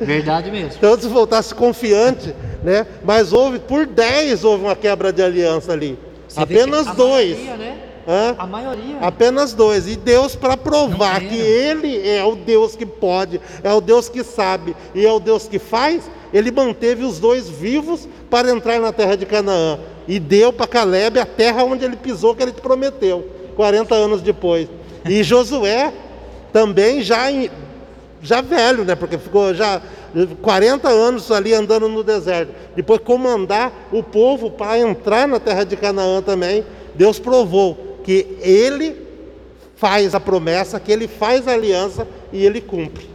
Verdade mesmo. Todos voltassem confiantes, né? Mas houve, por 10 houve uma quebra de aliança ali. Você Apenas a dois. maioria, né? Hã? A maioria. Apenas dois. E Deus, para provar que. Ele é o Deus que pode, é o Deus que sabe e é o Deus que faz, Ele manteve os dois vivos para entrar na terra de Canaã. E deu para Caleb a terra onde ele pisou, que ele te prometeu, 40 anos depois. E Josué também já, em- já velho, né? Porque ficou já 40 anos ali andando no deserto. Depois comandar o povo para entrar na terra de Canaã também. Deus provou que ele faz a promessa, que ele faz a aliança e ele cumpre.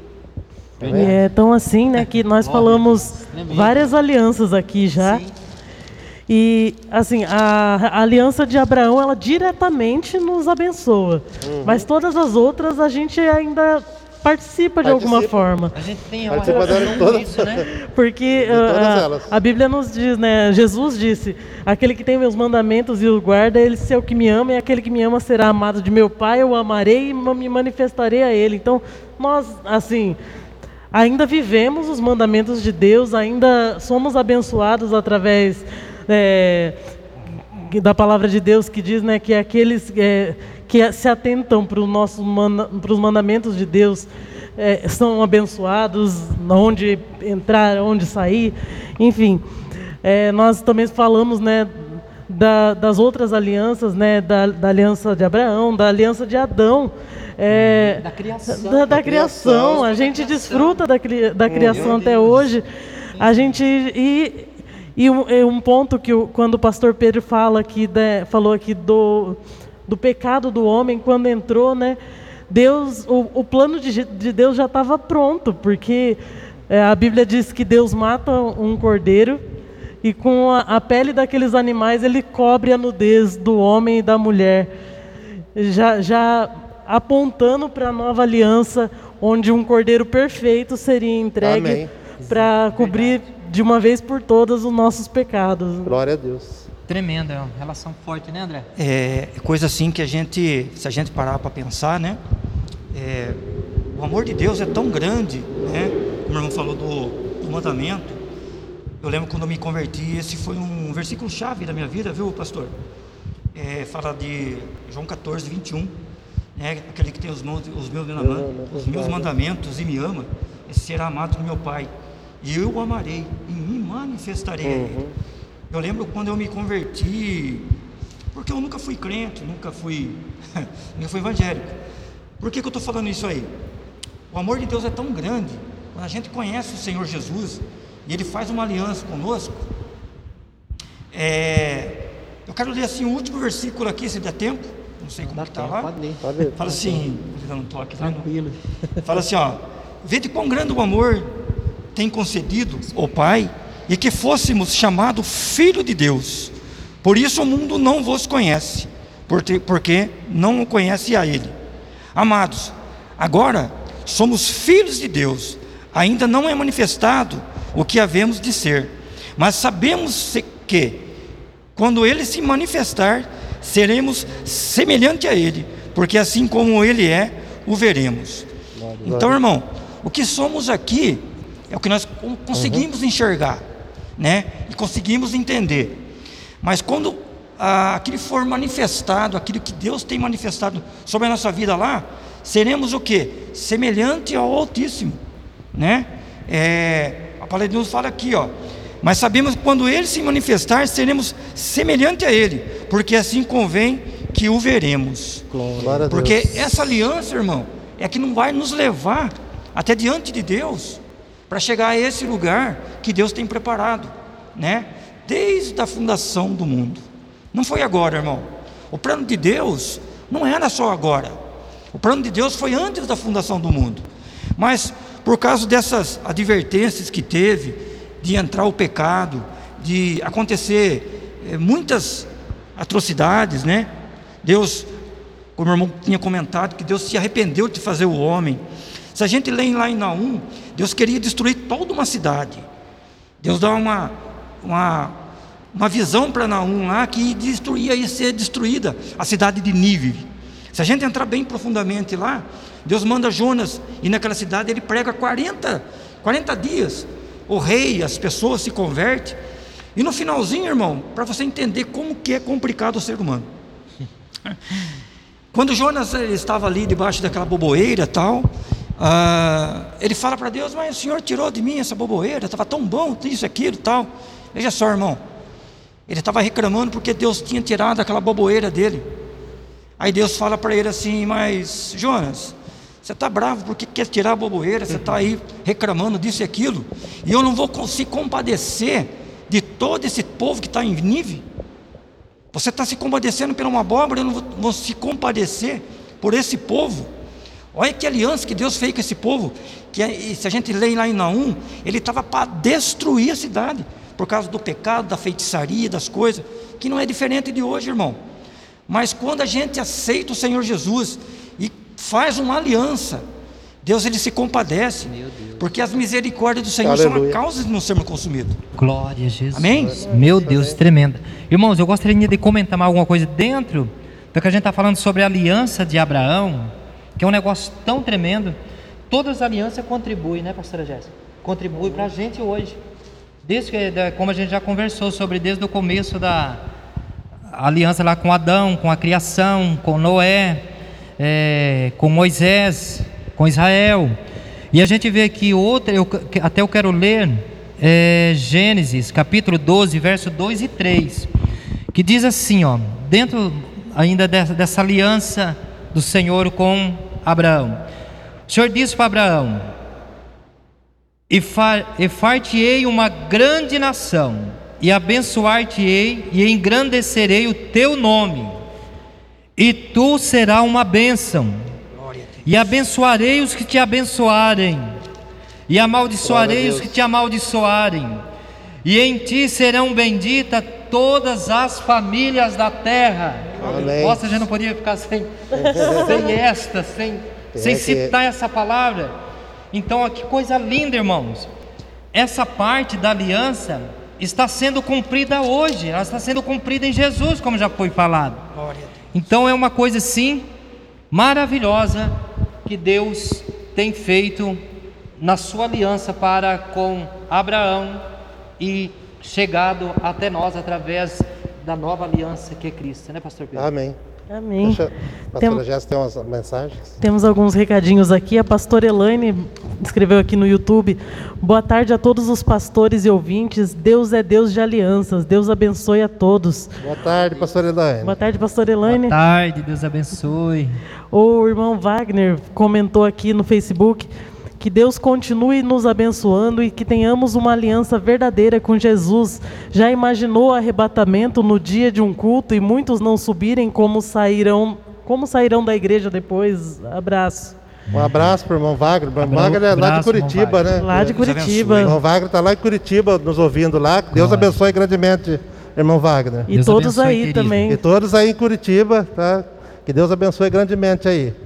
E é tão assim, né, que nós falamos várias alianças aqui já. Sim. E assim, a, a aliança de Abraão, ela diretamente nos abençoa. Uhum. Mas todas as outras a gente ainda participa de alguma forma. A gente tem uma relação isso, né? Porque todas ah, elas. a, a Bíblia nos diz, né? Jesus disse: aquele que tem meus mandamentos e os guarda, ele é o que me ama, e aquele que me ama será amado de meu Pai, eu o amarei e me manifestarei a ele. Então, nós, assim, ainda vivemos os mandamentos de Deus, ainda somos abençoados através é, da palavra de Deus que diz né, que aqueles é, que se atentam para os mandamentos de Deus é, são abençoados, onde entrar, onde sair, enfim. É, nós também falamos né, da- das outras alianças, né, da, da aliança de Abraão, da aliança de Adão. é, Da criação. da, da criação, criação. a gente desfruta da, da criação até hoje. A gente e, e um, é um ponto que o- quando o pastor Pedro fala aqui, né, falou aqui do, do pecado do homem quando entrou, né? Deus, o, o plano de, de Deus já estava pronto, porque é, a Bíblia diz que Deus mata um cordeiro e com a, a pele daqueles animais ele cobre a nudez do homem e da mulher já, já apontando para a nova aliança, onde um cordeiro perfeito seria entregue para cobrir de uma vez por todas os nossos pecados. Glória a Deus. Tremenda, é uma relação forte, né, André? É coisa assim que a gente, se a gente parar para pensar, né? é, o amor de Deus é tão grande, né? Como o irmão falou do, do mandamento. Eu lembro quando eu me converti, esse foi um versículo chave da minha vida, viu, pastor? É, fala de João 14, 21. Né? Aquele que tem os, meus- os meus, mandamentos, os meus mandamentos e me ama, esse será amado do meu Pai. E eu o amarei e me manifestarei a ele. Eu lembro quando eu me converti, porque eu nunca fui crente, nunca fui, nunca fui evangélico. Por que, que eu estou falando isso aí? O amor de Deus é tão grande, quando a gente conhece o Senhor Jesus e Ele faz uma aliança conosco. é, eu quero ler assim o último versículo aqui, se der tempo. Não sei como está lá. pode ler. Pode ver. Fala assim, dar um toque? Tranquilo. Fala assim, ó. Vede quão grande o amor tem concedido o Pai e que fôssemos chamados filho de Deus. Por isso o mundo não vos conhece, porque, não o conhece a Ele. Amados, agora somos filhos de Deus. Ainda não é manifestado o que havemos de ser, mas sabemos que quando ele se manifestar, seremos semelhante a ele, porque assim como ele é, o veremos. Então, irmão, o que somos aqui é o que nós con- conseguimos enxergar, né? E conseguimos entender. Mas quando ah, aquilo for manifestado, aquilo que Deus tem manifestado sobre a nossa vida lá, seremos o que? Semelhante ao Altíssimo, né? É, a palavra de Deus fala aqui, ó. Mas sabemos que quando Ele se manifestar, seremos semelhante a Ele, porque assim convém que o veremos. Glória. Porque essa aliança, irmão, é que não vai nos levar até diante de Deus para chegar a esse lugar que Deus tem preparado, né? Desde a fundação do mundo. Não foi agora, irmão. O plano de Deus não era só agora. O plano de Deus foi antes da fundação do mundo. Mas por causa dessas advertências que teve de entrar o pecado, de acontecer é, muitas atrocidades, né? Deus, como o irmão tinha comentado, que Deus se arrependeu de fazer o homem. Se a gente lê lá em Naum, Deus queria destruir toda uma cidade. Deus dá uma, uma, uma visão para Naum lá que destruía ia ser destruída a cidade de Nínive. Se a gente entrar bem profundamente lá, Deus manda Jonas e naquela cidade ele prega 40, 40 dias. O rei, as pessoas se convertem. E no finalzinho, irmão, para você entender como que é complicado o ser humano. Quando Jonas estava ali debaixo daquela boboeira tal, uh, ele fala para Deus, mas o Senhor tirou de mim essa boboeira, estava tão bom, isso, aquilo tal. Veja só, irmão, ele estava reclamando porque Deus tinha tirado aquela boboeira dele. Aí Deus fala para ele assim, mas Jonas, você está bravo porque quer tirar a boboeira, você está aí reclamando disso e aquilo, e eu não vou conseguir compadecer de todo esse povo que está em nível? Você está se compadecendo por uma abóbora, eu não vou se compadecer por esse povo. Olha que aliança que Deus fez com esse povo, que é, se a gente lê lá em Naum, ele estava para destruir a cidade, por causa do pecado, da feitiçaria, das coisas, que não é diferente de hoje, irmão. Mas quando a gente aceita o Senhor Jesus e faz uma aliança, Deus ele se compadece, porque as misericórdias do Senhor Aleluia. são a causa de não sermos consumidos. Glória a Jesus. Amém? Meu Deus, tremenda. Irmãos, eu gostaria de comentar mais alguma coisa dentro do que a gente está falando sobre a aliança de Abraão, que é um negócio tão tremendo. Todas as alianças contribuem, né, pastora Jéssica? Contribuem para a gente hoje. Desde que, como a gente já conversou sobre desde o começo da aliança lá com Adão, com a criação, com Noé, é, com Moisés, com Israel. E a gente vê que outra, eu, até eu quero ler é, Gênesis, capítulo 12, verso 2 e 3, que diz assim, ó, dentro ainda dessa, dessa aliança do Senhor com Abraão. O Senhor disse para Abraão: E, e far-te-ei uma grande nação, e abençoar-te-ei, e engrandecerei o teu nome, e tu serás uma bênção. E abençoarei os que te abençoarem, e amaldiçoarei os que te amaldiçoarem, e em ti serão benditas todas as famílias da terra. Amém. Nossa, a gente não podia ficar sem, sem esta, sem, sem citar essa palavra. Então, que coisa linda, irmãos. Essa parte da aliança está sendo cumprida hoje, ela está sendo cumprida em Jesus, como já foi falado. Então, é uma coisa assim maravilhosa que Deus tem feito na sua aliança para com Abraão e chegado até nós através da nova aliança que é Cristo, né, pastor Pedro? Amém. Amém. Deixa, pastora Tem, Jéssica tem umas mensagens. Temos alguns recadinhos aqui. A pastora Elaine escreveu aqui no YouTube. Boa tarde a todos os pastores e ouvintes. Deus é Deus de alianças. Deus abençoe a todos. Boa tarde, pastora Elaine. Boa tarde, pastora Elaine. Boa tarde, Deus abençoe. O irmão Wagner comentou aqui no Facebook que Deus continue nos abençoando e que tenhamos uma aliança verdadeira com Jesus. Já imaginou o arrebatamento no dia de um culto e muitos não subirem como sairão, como sairão da igreja depois? Abraço. Um abraço para o irmão Wagner. O irmão Wagner é lá de Curitiba, né? Lá de Curitiba. O irmão Wagner está lá em Curitiba nos ouvindo lá. Deus abençoe grandemente, irmão Wagner. E Deus todos abençoe, aí querido. também. E todos aí em Curitiba, tá? Que Deus abençoe grandemente aí.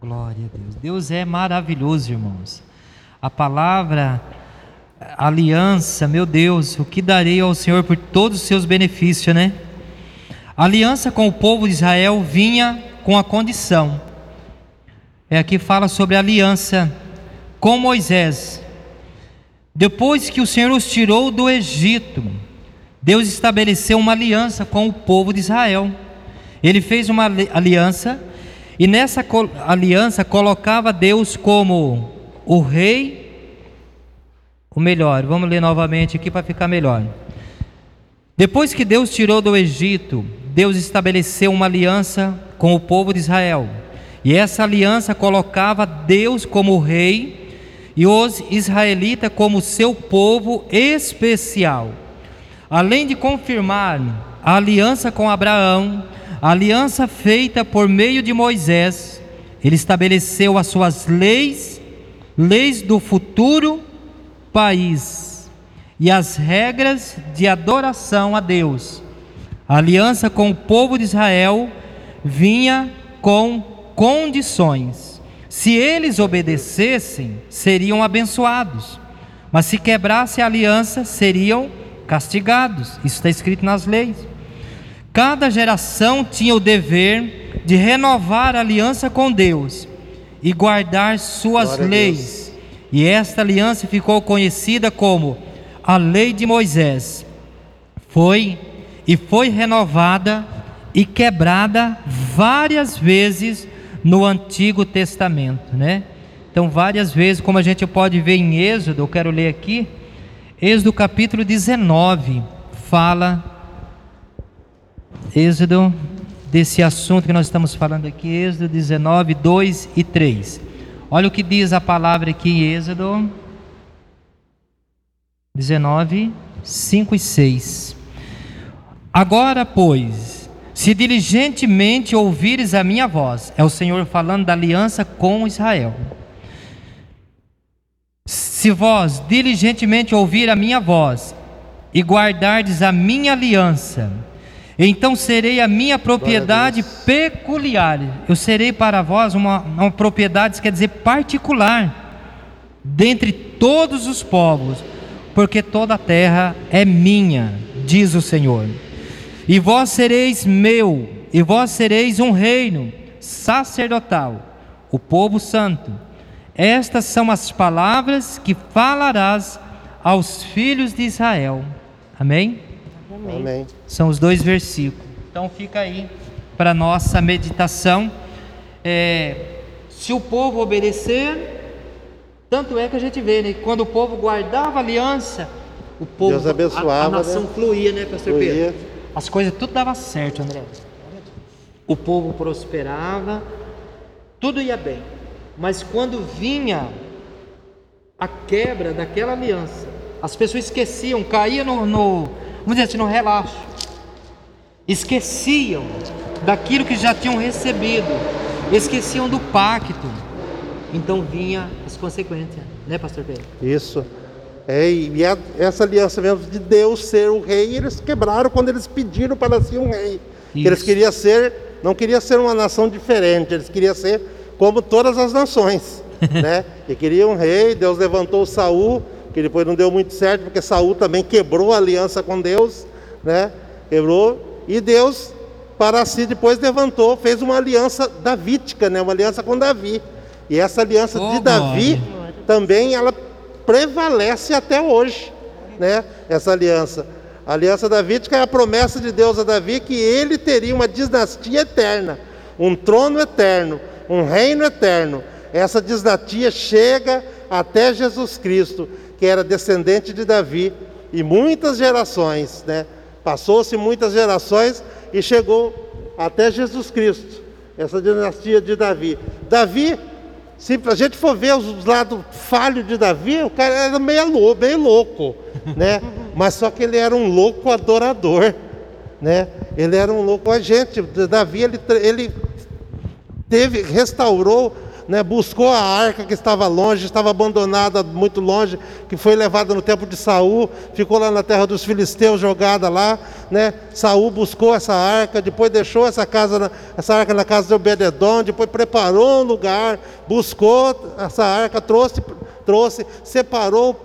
Glória a Deus. Deus é maravilhoso, irmãos. A palavra aliança, meu Deus, o que darei ao Senhor por todos os seus benefícios, né? A aliança com o povo de Israel vinha com a condição. É aqui fala sobre a aliança com Moisés. Depois que o Senhor os tirou do Egito, Deus estabeleceu uma aliança com o povo de Israel. Ele fez uma aliança e nessa aliança colocava Deus como o rei, o melhor. Vamos ler novamente aqui para ficar melhor. Depois que Deus tirou do Egito, Deus estabeleceu uma aliança com o povo de Israel. E essa aliança colocava Deus como rei e os israelitas como seu povo especial. Além de confirmar a aliança com Abraão, a aliança feita por meio de Moisés, ele estabeleceu as suas leis, leis do futuro país. e as regras de adoração a Deus. A aliança com o povo de Israel vinha com condições. Se eles obedecessem, seriam abençoados, mas se quebrasse a aliança, seriam castigados. Isso está escrito nas leis. Cada geração tinha o dever de renovar a aliança com Deus e guardar suas Glória leis. E esta aliança ficou conhecida como a lei de Moisés. Foi e foi renovada e quebrada várias vezes no Antigo Testamento, né? Então, várias vezes, como a gente pode ver em Êxodo, eu quero ler aqui, Êxodo capítulo 19 fala Êxodo desse assunto que nós estamos falando aqui, Êxodo 19, 2 e 3. Olha o que diz a palavra aqui em Êxodo 19, 5 e 6. Agora, pois, se diligentemente ouvires a minha voz, é o Senhor falando da aliança com Israel. Se vós diligentemente ouvir a minha voz e guardardes a minha aliança, então serei a minha propriedade peculiar. Eu serei para vós uma, uma propriedade, quer dizer, particular, dentre todos os povos, porque toda a terra é minha, diz o Senhor. E vós sereis meu, e vós sereis um reino sacerdotal, o povo santo. Estas são as palavras que falarás aos filhos de Israel. Amém? Amém. São os dois versículos. Então fica aí para nossa meditação. É, se o povo obedecer, tanto é que a gente vê, né? Quando o povo guardava a aliança, o povo, Deus abençoava, a, a nação né? fluía, né, Pastor Fluía. Pedro? As coisas tudo dava certo, André. O povo prosperava, tudo ia bem. Mas quando vinha a quebra daquela aliança, as pessoas esqueciam, caíam no, no vamos dizer assim, no relaxo. Esqueciam daquilo que já tinham recebido, esqueciam do pacto. Então vinha as consequências, né, pastor Pedro? Isso. É, e a- essa aliança mesmo de Deus ser o rei, eles quebraram quando eles pediram para ser um rei. Que Eles queriam ser, não queriam ser uma nação diferente, eles queriam ser como todas as nações, né? E queriam um rei, Deus levantou Saul, que depois não deu muito certo, porque Saul também quebrou a aliança com Deus, né? Quebrou, e Deus para si depois levantou, fez uma aliança davídica, né? Uma aliança com Davi. E essa aliança Oh, de Davi também ela prevalece até hoje, né? Essa aliança. A aliança davídica é a promessa de Deus a Davi que ele teria uma dinastia eterna, um trono eterno, um reino eterno. Essa dinastia chega até Jesus Cristo, que era descendente de Davi, e muitas gerações, né? Passou-se muitas gerações e chegou até Jesus Cristo, essa dinastia de Davi. Davi se a gente for ver os lados falhos de Davi, o cara era meio louco, meio louco, né? Mas só que ele era um louco adorador, né? Ele era um louco agente. Davi ele, ele teve, restaurou, né, buscou a arca que estava longe, estava abandonada muito longe, que foi levada no tempo de Saul, ficou lá na terra dos filisteus jogada lá, né? Saul buscou essa arca, depois deixou essa casa, essa arca na casa de Obededon, depois preparou um lugar, buscou essa arca, trouxe, trouxe, separou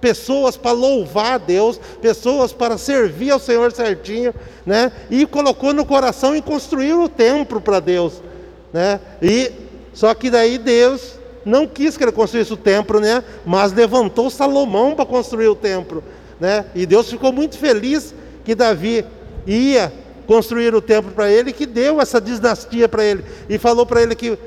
pessoas para louvar a Deus, pessoas para servir ao Senhor certinho, né? E colocou no coração e construiu o templo para Deus, né? E só que daí Deus não quis que ele construísse o templo, né? Mas levantou Salomão para construir o templo, né? E Deus ficou muito feliz que Davi ia construir o templo para ele, que deu essa dinastia para ele e falou para ele que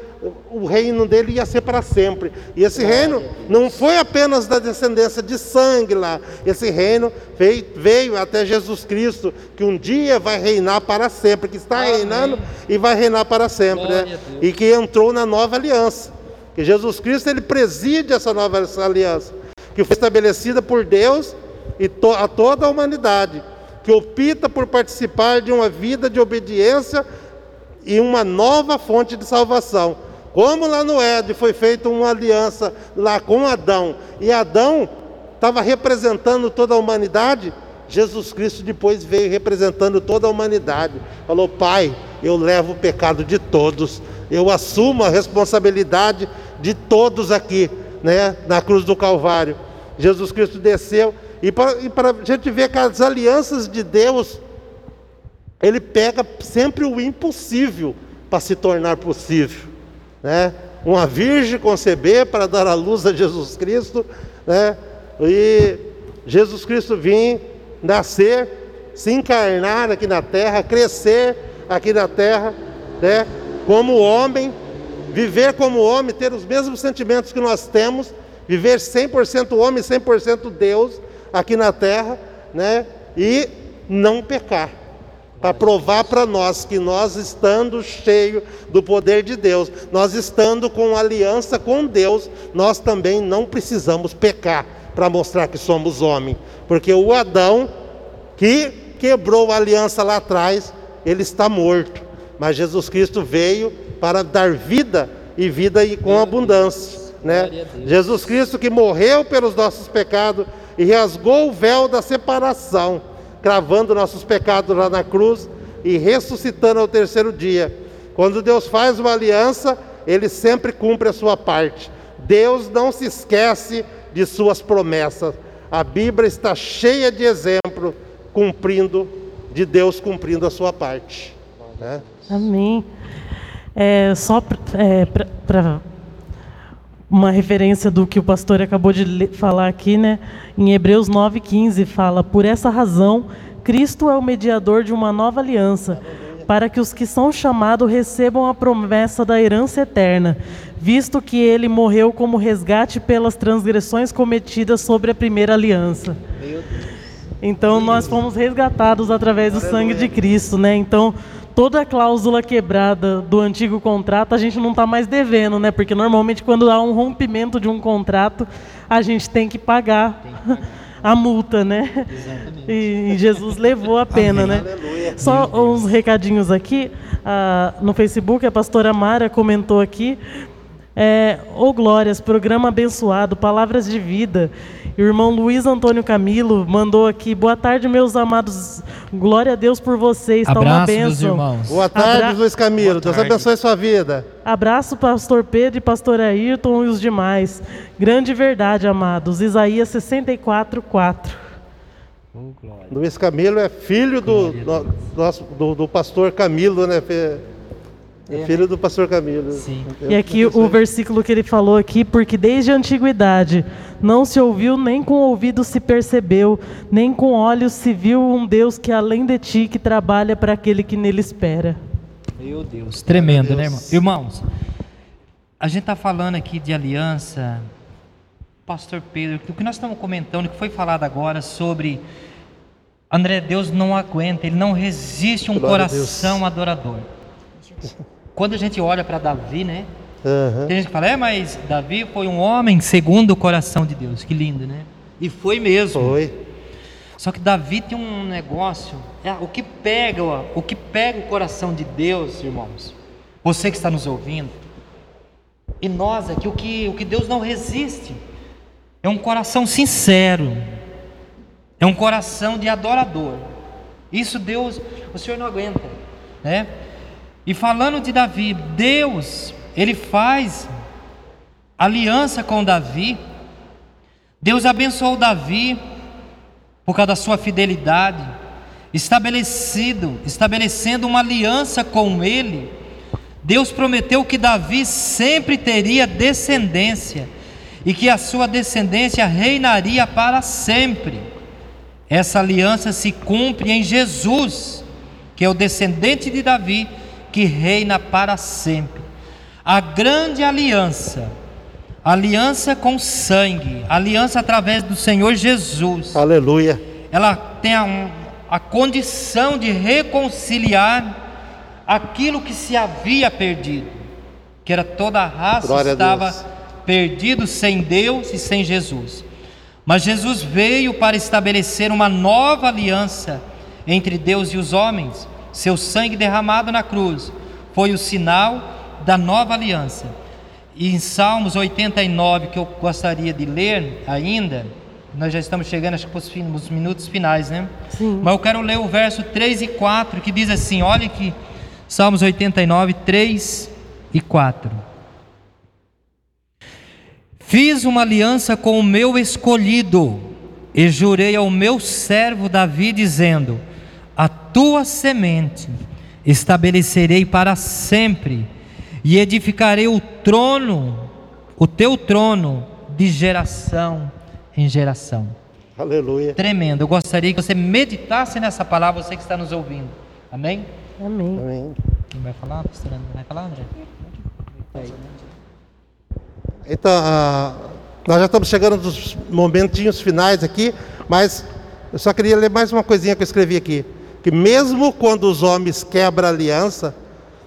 o reino dele ia ser para sempre. E esse reino não foi apenas da descendência de sangue lá. Esse reino veio, veio até Jesus Cristo, que um dia vai reinar para sempre, que está Amém. reinando e vai reinar para sempre, né? E que entrou na nova aliança. Que Jesus Cristo ele preside essa nova aliança, que foi estabelecida por Deus e to- a toda a humanidade, que opta por participar de uma vida de obediência e uma nova fonte de salvação. Como lá no Éden foi feita uma aliança lá com Adão, e Adão estava representando toda a humanidade, Jesus Cristo depois veio representando toda a humanidade. Falou: Pai, eu levo o pecado de todos, eu assumo a responsabilidade de todos aqui, né, na cruz do Calvário. Jesus Cristo desceu, e para a gente ver que as alianças de Deus, Ele pega sempre o impossível para se tornar possível. Né? Uma virgem conceber para dar a luz a Jesus Cristo, né? e Jesus Cristo vir, nascer, se encarnar aqui na terra, crescer aqui na terra, né? como homem, viver como homem, ter os mesmos sentimentos que nós temos, viver 100% homem, 100% Deus aqui na terra, né? E não pecar. Para provar para nós que nós estando cheio do poder de Deus, nós estando com aliança com Deus, nós também não precisamos pecar para mostrar que somos homem, porque o Adão que quebrou a aliança lá atrás, ele está morto. Mas Jesus Cristo veio para dar vida e vida com abundância. Né? Jesus Cristo que morreu pelos nossos pecados e rasgou o véu da separação, cravando nossos pecados lá na cruz e ressuscitando ao terceiro dia. Quando Deus faz uma aliança, ele sempre cumpre a sua parte. Deus não se esquece de suas promessas. A Bíblia está cheia de exemplos cumprindo, de Deus cumprindo a sua parte. Né? Amém. É, só é, para uma referência do que o pastor acabou de falar aqui, né? Em Hebreus 9:15 fala: "Por essa razão, Cristo é o mediador de uma nova aliança, para que os que são chamados recebam a promessa da herança eterna, visto que ele morreu como resgate pelas transgressões cometidas sobre a primeira aliança." Então nós fomos resgatados através do sangue de Cristo, né? Então toda a cláusula quebrada do antigo contrato a gente não está mais devendo, né? Porque normalmente quando há um rompimento de um contrato, a gente tem que pagar, tem que pagar. a multa, né? Exatamente. E, Jesus levou a pena, Amém. né? Aleluia. Só uns recadinhos aqui. Ah, no Facebook, a pastora Mara comentou aqui é, oh glórias, programa abençoado, palavras de vida. O irmão Luiz Antônio Camilo mandou aqui. Boa tarde, meus amados. Glória a Deus por vocês. Está uma bênção. irmãos. Boa tarde, Abra... Luiz Camilo. Deus abençoe a sua vida. Abraço, pastor Pedro e pastor Ayrton e os demais. Grande verdade, amados. Isaías 64, 4. Oh, Luiz Camilo é filho do, do, do, do pastor Camilo, né? É, filho do pastor Camilo. Sim. E aqui o versículo que ele falou aqui, porque desde a antiguidade não se ouviu, nem com ouvido se percebeu, nem com olhos se viu um Deus que além de ti que trabalha para aquele que nele espera. Meu Deus, tremendo, Meu Deus. né, irmão? Irmãos, a gente está falando aqui de aliança, Pastor Pedro, o que nós estamos comentando, que foi falado agora sobre André, Deus não aguenta, ele não resiste um Glória coração adorador. Quando a gente olha para Davi, né? Uhum. Tem gente que fala, é, mas Davi foi um homem segundo o coração de Deus. Que lindo, né? E foi mesmo. Foi. Só que Davi tem um negócio, é, o que pega, ó, o que pega o coração de Deus, irmãos. Você que está nos ouvindo, e nós aqui, o que, o que Deus não resiste, é um coração sincero, é um coração de adorador. Isso Deus, o Senhor não aguenta, né? E falando de Davi, Deus, ele faz aliança com Davi. Deus abençoou Davi por causa da sua fidelidade, estabelecido, estabelecendo uma aliança com ele. Deus prometeu que Davi sempre teria descendência e que a sua descendência reinaria para sempre. Essa aliança se cumpre em Jesus, que é o descendente de Davi que reina para sempre. A grande aliança, aliança com sangue, aliança através do Senhor Jesus. Aleluia. Ela tem a, a condição de reconciliar aquilo que se havia perdido, que era toda a raça Glória estava perdido sem Deus e sem Jesus. Mas Jesus veio para estabelecer uma nova aliança entre Deus e os homens seu sangue derramado na cruz foi o sinal da nova aliança. E em Salmos 89, que eu gostaria de ler ainda, nós já estamos chegando acho que para os minutos finais, né? Sim. Mas eu quero ler o verso 3 e 4 que diz assim: olha que Salmos 89, 3 e 4. Fiz uma aliança com o meu escolhido e jurei ao meu servo Davi, dizendo: tua semente estabelecerei para sempre, e edificarei o trono, o teu trono, de geração em geração. Aleluia. Tremendo. Eu gostaria que você meditasse nessa palavra, você que está nos ouvindo. Amém? Amém. Amém. Quem vai falar, pastor André? Vai falar, André? Então, ah, nós já estamos chegando nos momentinhos finais aqui, mas eu só queria ler mais uma coisinha que eu escrevi aqui. Que mesmo quando os homens quebram a aliança,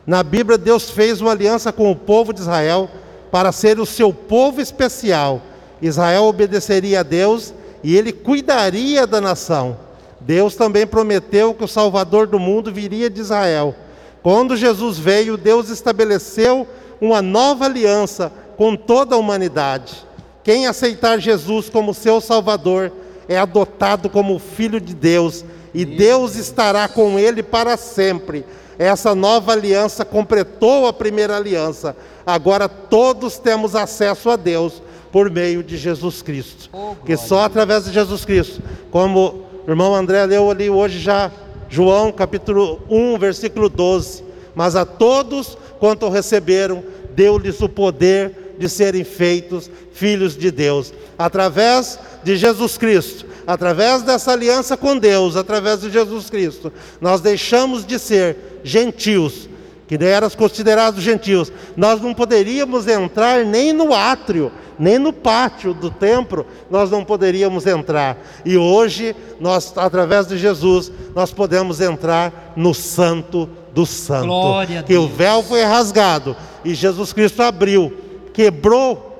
na Bíblia Deus fez uma aliança com o povo de Israel para ser o seu povo especial. Israel obedeceria a Deus e ele cuidaria da nação. Deus também prometeu que o Salvador do mundo viria de Israel. Quando Jesus veio, Deus estabeleceu uma nova aliança com toda a humanidade. Quem aceitar Jesus como seu Salvador é adotado como filho de Deus e Deus estará com ele para sempre. Essa nova aliança completou a primeira aliança. Agora todos temos acesso a Deus por meio de Jesus Cristo. que só através de Jesus Cristo, como o irmão André leu ali hoje já, João capítulo 1, versículo 12. Mas a todos quanto receberam, deu-lhes o poder de serem feitos filhos de Deus, através de Jesus Cristo, através dessa aliança com Deus, através de Jesus Cristo, nós deixamos de ser gentios, que eram considerados gentios. Nós não poderíamos entrar nem no átrio, nem no pátio do templo, nós não poderíamos entrar. E hoje, nós, através de Jesus, nós podemos entrar no santo do santo. Glória a que o Deus. véu foi rasgado e Jesus Cristo abriu, quebrou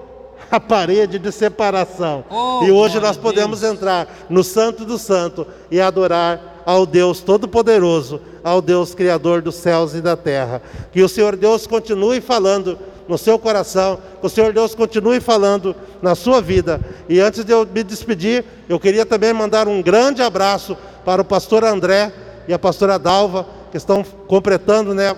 a parede de separação. Oh, e hoje nós podemos Deus. entrar no santo do santo e adorar ao Deus Todo-Poderoso, ao Deus Criador dos céus e da terra. Que o Senhor Deus continue falando no seu coração, que o Senhor Deus continue falando na sua vida. E antes de eu me despedir, eu queria também mandar um grande abraço para o pastor André e a pastora Dalva, que estão completando, né,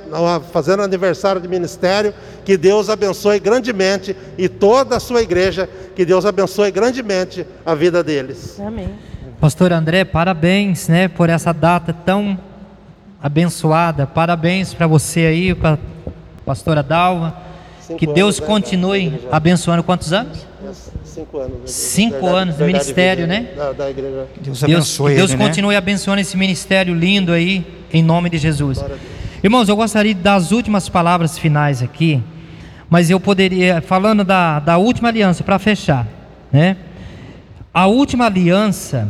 fazendo aniversário de ministério. Que Deus abençoe grandemente e toda a sua igreja, que Deus abençoe grandemente a vida deles. Amém. Pastor André, parabéns, né, por essa data tão abençoada. Parabéns para você aí, para a pastora Dalva. Cinco Que Deus anos, né, continue igreja. abençoando quantos anos? Cinco anos. né, Cinco Verdade- anos de Verdade ministério, Vida, né? Da, da igreja. Deus Deus, abençoe que Deus ele, né? continue abençoando esse ministério lindo aí, em nome de Jesus. Irmãos, eu gostaria de dar as últimas palavras finais aqui, mas eu poderia, falando da, da última aliança, para fechar, né? A última aliança,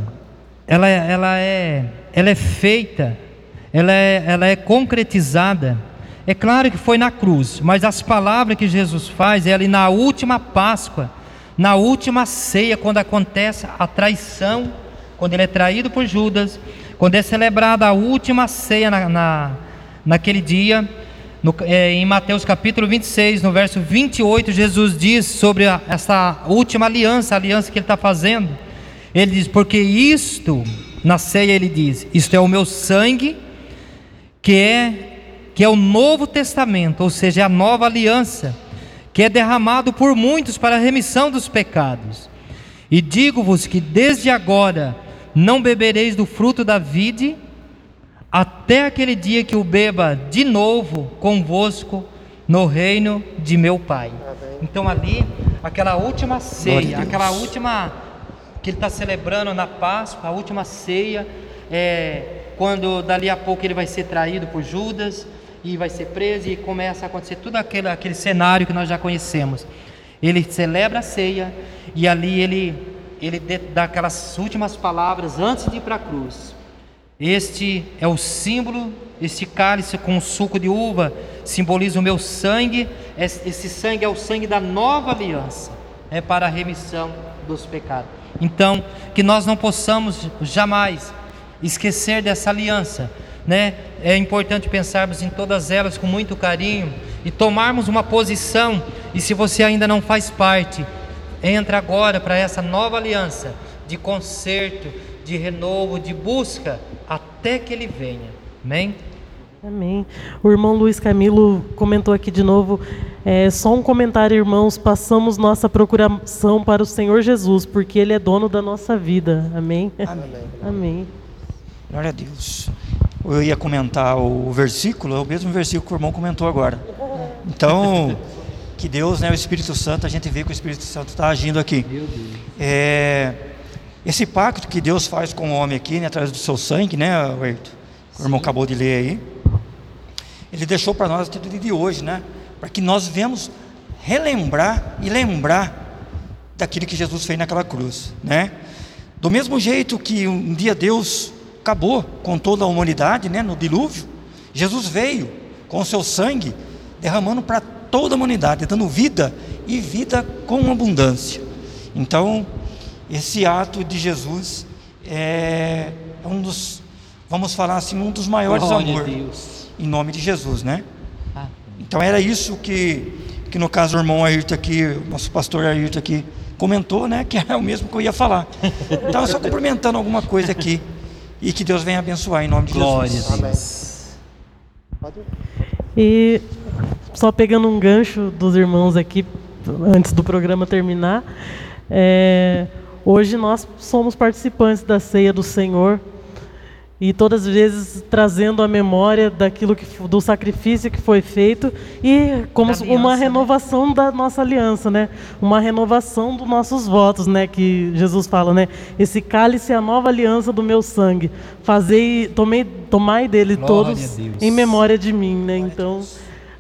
ela, é- ela, é, ela é feita, ela é, ela é concretizada. É claro que foi na cruz, mas as palavras que Jesus faz é ali na última Páscoa, na última ceia, quando acontece a traição, quando ele é traído por Judas, quando é celebrada a última ceia na, na- naquele dia, no- é, em Mateus capítulo 26, no verso 28, Jesus diz sobre a- essa última aliança, a aliança que ele está fazendo. Ele diz: Porque isto, na ceia ele diz: Isto é o meu sangue, que é, que é o Novo Testamento, ou seja, é a nova aliança, que é derramado por muitos para a remissão dos pecados. E digo-vos que desde agora não bebereis do fruto da vide, até aquele dia que o beba de novo convosco no reino de meu Pai. Então ali, aquela última ceia, aquela última que ele está celebrando na Páscoa, a última ceia, é quando dali a pouco ele vai ser traído por Judas e vai ser preso e começa a acontecer tudo aquele, aquele cenário que nós já conhecemos. Ele celebra a ceia e ali ele, ele dá aquelas últimas palavras antes de ir para a cruz. Este é o símbolo, este cálice com suco de uva simboliza o meu sangue. Es- Esse sangue é o sangue da nova aliança, é para a remissão dos pecados. Então, que nós não possamos jamais esquecer dessa aliança, né? É importante pensarmos em todas elas com muito carinho e tomarmos uma posição. E se você ainda não faz parte, entra agora para essa nova aliança, de conserto, de renovo, de busca, até que Ele venha. Amém? Amém. O irmão Luiz Camilo comentou aqui de novo. É, só um comentário, irmãos. Passamos nossa procuração para o Senhor Jesus, porque Ele é dono da nossa vida. Amém. Amém. Amém. Glória a Deus. Eu ia comentar o versículo, é o mesmo versículo que o irmão comentou agora. Então, que Deus, né, o Espírito Santo, a gente vê que o Espírito Santo está agindo aqui. É, esse pacto que Deus faz com o homem aqui, né, através do seu sangue, né, Ayrton? O irmão acabou de ler aí. Ele deixou para nós a atitude de hoje, né? Para que nós venhamos relembrar e lembrar daquilo que Jesus fez naquela cruz, né? Do mesmo jeito que um dia Deus acabou com toda a humanidade, né, no dilúvio, Jesus veio com o seu sangue derramando para toda a humanidade, dando vida e vida com abundância. Então, esse ato de Jesus é um dos, vamos falar assim, um dos maiores amores em nome de Jesus, né? Ah. Então era isso que, que no caso o irmão Ayrton aqui, o nosso pastor Ayrton aqui comentou, né? Que é o mesmo que eu ia falar. Então só cumprimentando alguma coisa aqui e que Deus venha abençoar em nome de Glória Jesus. a Deus. E só pegando um gancho dos irmãos aqui, antes do programa terminar, é, hoje nós somos participantes da ceia do Senhor e todas as vezes trazendo a memória daquilo que do sacrifício que foi feito e como Da uma aliança, né? renovação da nossa aliança, né? Uma renovação dos nossos votos, né? Que Jesus fala, né? Esse cálice é a nova aliança do meu sangue. Fazei, tomei, tomai dele Glória todos em memória de mim, né? Então,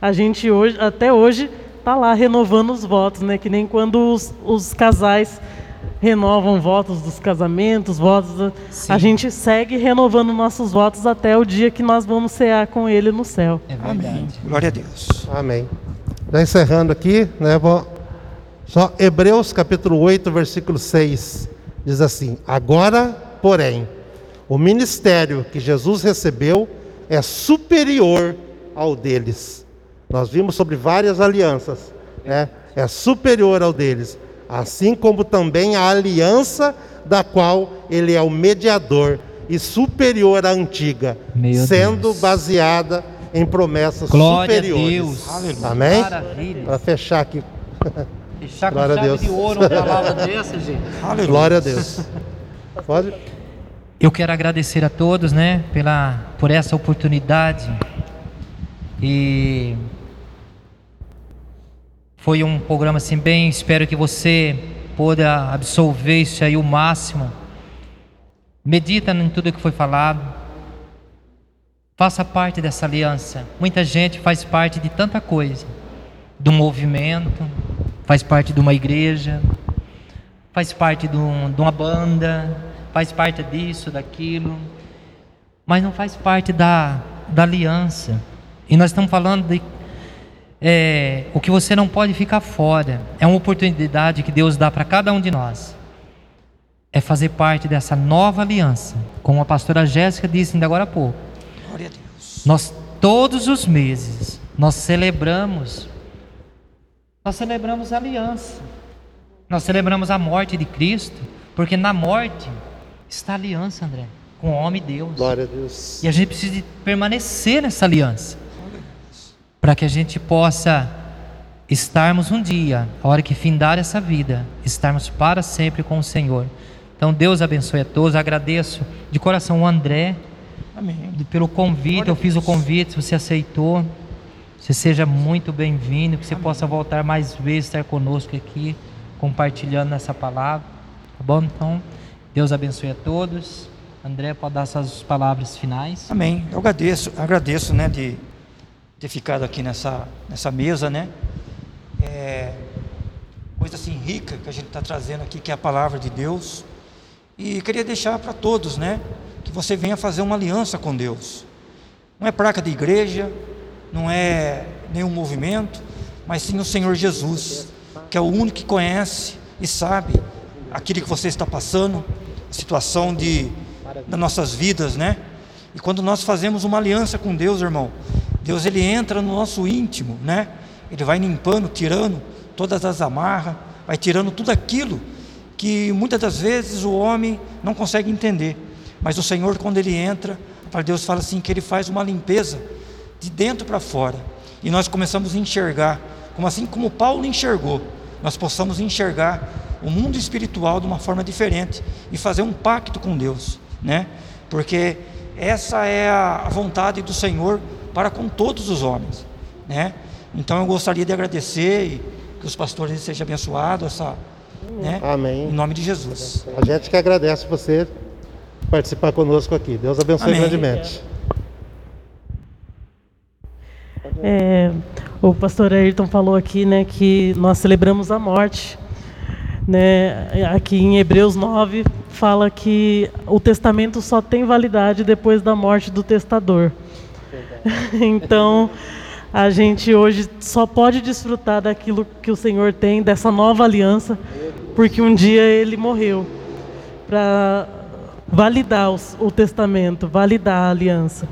a gente hoje, até hoje, tá lá renovando os votos, né? Que nem quando os, os casais renovam votos dos casamentos, votos. A gente segue renovando nossos votos até o dia que nós vamos cear com Ele no céu. É Amém. verdade. Glória a Deus. Amém. Já encerrando aqui, né, vou... só Hebreus capítulo 8, versículo 6, diz assim: Agora, porém, o ministério que Jesus recebeu é superior ao deles. Nós vimos sobre várias alianças, né? É superior ao deles, assim como também a aliança da qual ele é o mediador e superior à antiga, Meu sendo Deus. baseada em promessas Glória a superiores. Deus. Aleluia. Amém? Maravilha. Para fechar aqui. Fechar com Glória a chave Deus. de ouro uma palavra dessa, gente. Aleluia. Glória a Deus. Pode? Eu quero agradecer a todos, né, pela por essa oportunidade. E foi um programa assim bem, espero que você pueda absorver isso aí o máximo. Medita em tudo que foi falado. Faça parte dessa aliança. Muita gente faz parte de tanta coisa. Do movimento, faz parte de uma igreja, faz parte de, um- de uma banda, faz parte disso, daquilo, mas não faz parte da, da aliança. E nós estamos falando de é, o que você não pode ficar fora. É uma oportunidade que Deus dá para cada um de nós. É fazer parte dessa nova aliança. Como a pastora Jéssica disse ainda agora há pouco. Glória a Deus. Nós todos os meses nós celebramos nós celebramos a aliança. Nós celebramos a morte de Cristo, porque na morte está a aliança, André, com o homem e Deus. Glória a Deus. E a gente precisa de permanecer nessa aliança. Para que a gente possa estarmos um dia, a hora que findar essa vida, estarmos para sempre com o Senhor. Então Deus abençoe a todos. Agradeço de coração o André Amém. pelo convite. Eu fiz o convite, você aceitou. Você seja muito bem-vindo, que você possa voltar mais vezes, estar conosco aqui, compartilhando essa palavra. Tá bom? Então, Deus abençoe a todos. André, pode dar suas palavras finais. Amém. Eu agradeço, agradeço, né, de ter ficado aqui nessa, nessa mesa, né? É, coisa assim rica que a gente está trazendo aqui, que é a palavra de Deus. E queria deixar para todos, né, que você venha fazer uma aliança com Deus. Não é placa de igreja, não é nenhum movimento, mas sim o Senhor Jesus, que é o único que conhece e sabe aquilo que você está passando, a situação de das nossas vidas, né? E quando nós fazemos uma aliança com Deus, irmão, Deus ele entra no nosso íntimo, né? Ele vai limpando, tirando todas as amarras, vai tirando tudo aquilo que muitas das vezes o homem não consegue entender. Mas o Senhor, quando Ele entra, para Deus fala assim que Ele faz uma limpeza de dentro para fora. E nós começamos a enxergar, como assim como Paulo enxergou, nós possamos enxergar o mundo espiritual de uma forma diferente e fazer um pacto com Deus, né? Porque essa é a vontade do Senhor para com todos os homens, né? Então eu gostaria de agradecer e que os pastores sejam abençoados, essa, né? Amém. Em nome de Jesus. A gente que agradece você participar conosco aqui. Deus abençoe Amém. grandemente. É, o pastor Ayrton falou aqui, né, que nós celebramos a morte, né? Aqui em Hebreus 9 fala que o testamento só tem validade depois da morte do testador. então, a gente hoje só pode desfrutar daquilo que o Senhor tem, dessa nova aliança, porque um dia ele morreu para validar os- o testamento, validar a aliança.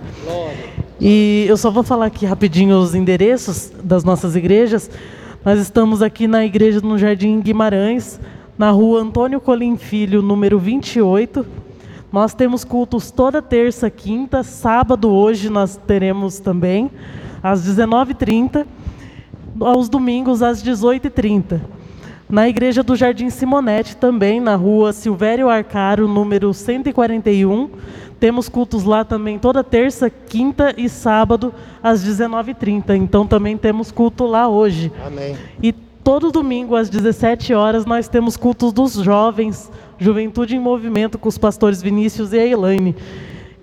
E eu só vou falar aqui rapidinho os endereços das nossas igrejas. Nós estamos aqui na igreja no Jardim Guimarães, na rua Antônio Colim Filho, número 28. Nós temos cultos toda terça, quinta, sábado hoje nós teremos também, às 19h30, aos domingos às 18h30. Na igreja do Jardim Simonete, também na rua Silvério Arcaro, número 141. Temos cultos lá também toda terça, quinta e sábado, às 19h30. Então também temos culto lá hoje. Amém. E todo domingo, às 17 horas, nós temos cultos dos jovens, Juventude em Movimento, com os pastores Vinícius e a Elaine.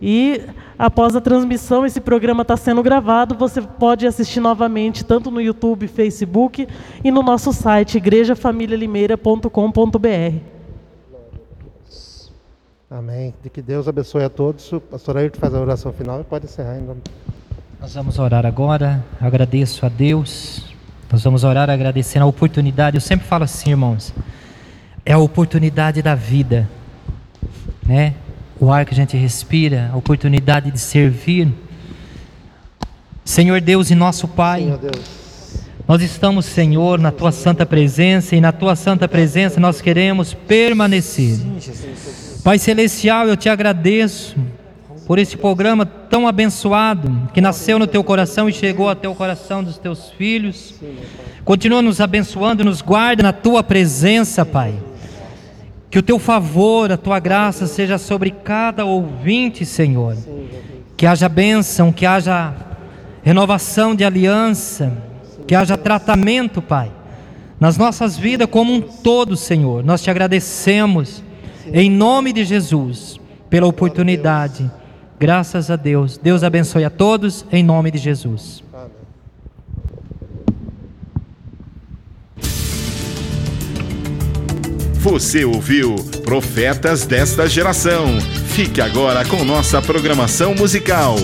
E após a transmissão, esse programa está sendo gravado, você pode assistir novamente, tanto no YouTube, Facebook e no nosso site, igrejafamilialimeira.com.br. Amém. De que Deus abençoe a todos. O pastor Ayrton faz a oração final e pode encerrar em nome. Nós vamos orar agora. Agradeço a Deus. Nós vamos orar agradecendo a oportunidade. Eu sempre falo assim, irmãos. É a oportunidade da vida, né? O ar que a gente respira, a oportunidade de servir. Senhor Deus e nosso Pai, nós estamos, Senhor, na tua santa presença e na tua santa presença nós queremos permanecer. Pai celestial, eu te agradeço por esse programa tão abençoado que nasceu no teu coração e chegou até o coração dos teus filhos. Continua nos abençoando, nos guarda na tua presença, Pai. Que o teu favor, a tua graça seja sobre cada ouvinte, Senhor. Que haja bênção, que haja renovação de aliança, que haja tratamento, Pai, nas nossas vidas como um todo, Senhor. Nós te agradecemos, em nome de Jesus, pela oportunidade. Graças a Deus. Deus abençoe a todos, em nome de Jesus. Você ouviu Profetas desta Geração. Fique agora com nossa programação musical.